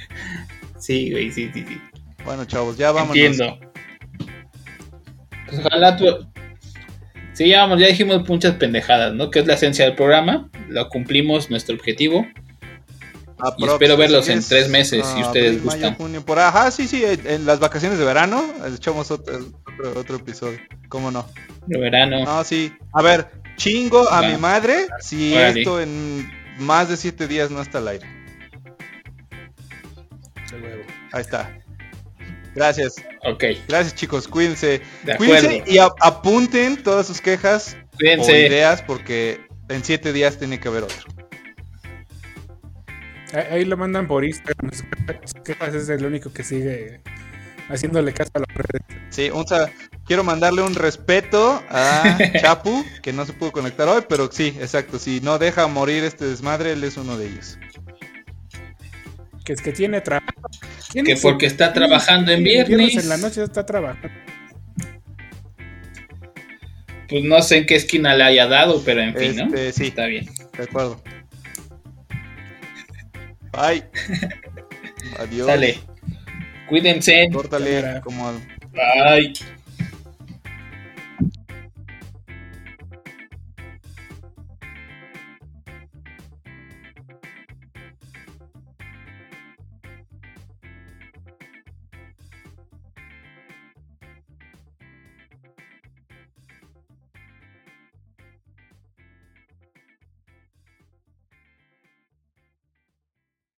Sí, güey, sí, sí, sí. Bueno, chavos, ya vámonos. Entiendo. Pues ojalá tú... Sí, ya vamos, ya dijimos muchas pendejadas, ¿no? Que es la esencia del programa. Lo cumplimos nuestro objetivo. Aprox, Y espero verlos en es. tres meses, si ustedes abril, mayo, gustan. junio, por ajá, sí, sí, en, en las vacaciones de verano echamos otro, otro, otro episodio. ¿Cómo no? De verano. No, sí. A ver, chingo a Va. mi madre si Órale. esto en más de siete días no está al aire. Ahí está. Gracias. Ok, Gracias, chicos. Cuídense. de Cuídense acuerdo. y a- apunten todas sus quejas o Cuídense. ideas porque en siete días tiene que haber otro. Ahí, lo mandan por Instagram. ¿Qué pasa? Es el único que sigue haciéndole caso a las redes. Sí, un quiero mandarle un respeto a Chapu, que no se pudo conectar hoy, pero sí, exacto. Si no deja morir este desmadre, él es uno de ellos. Que es que tiene trabajo. Que porque está trabajando en viernes. En la noche está trabajando. Pues no sé en qué esquina le haya dado, pero en fin, ¿no? Este, sí. Está bien. De acuerdo. Bye. Adiós. Sale. Cuídense. Córtale como Bye.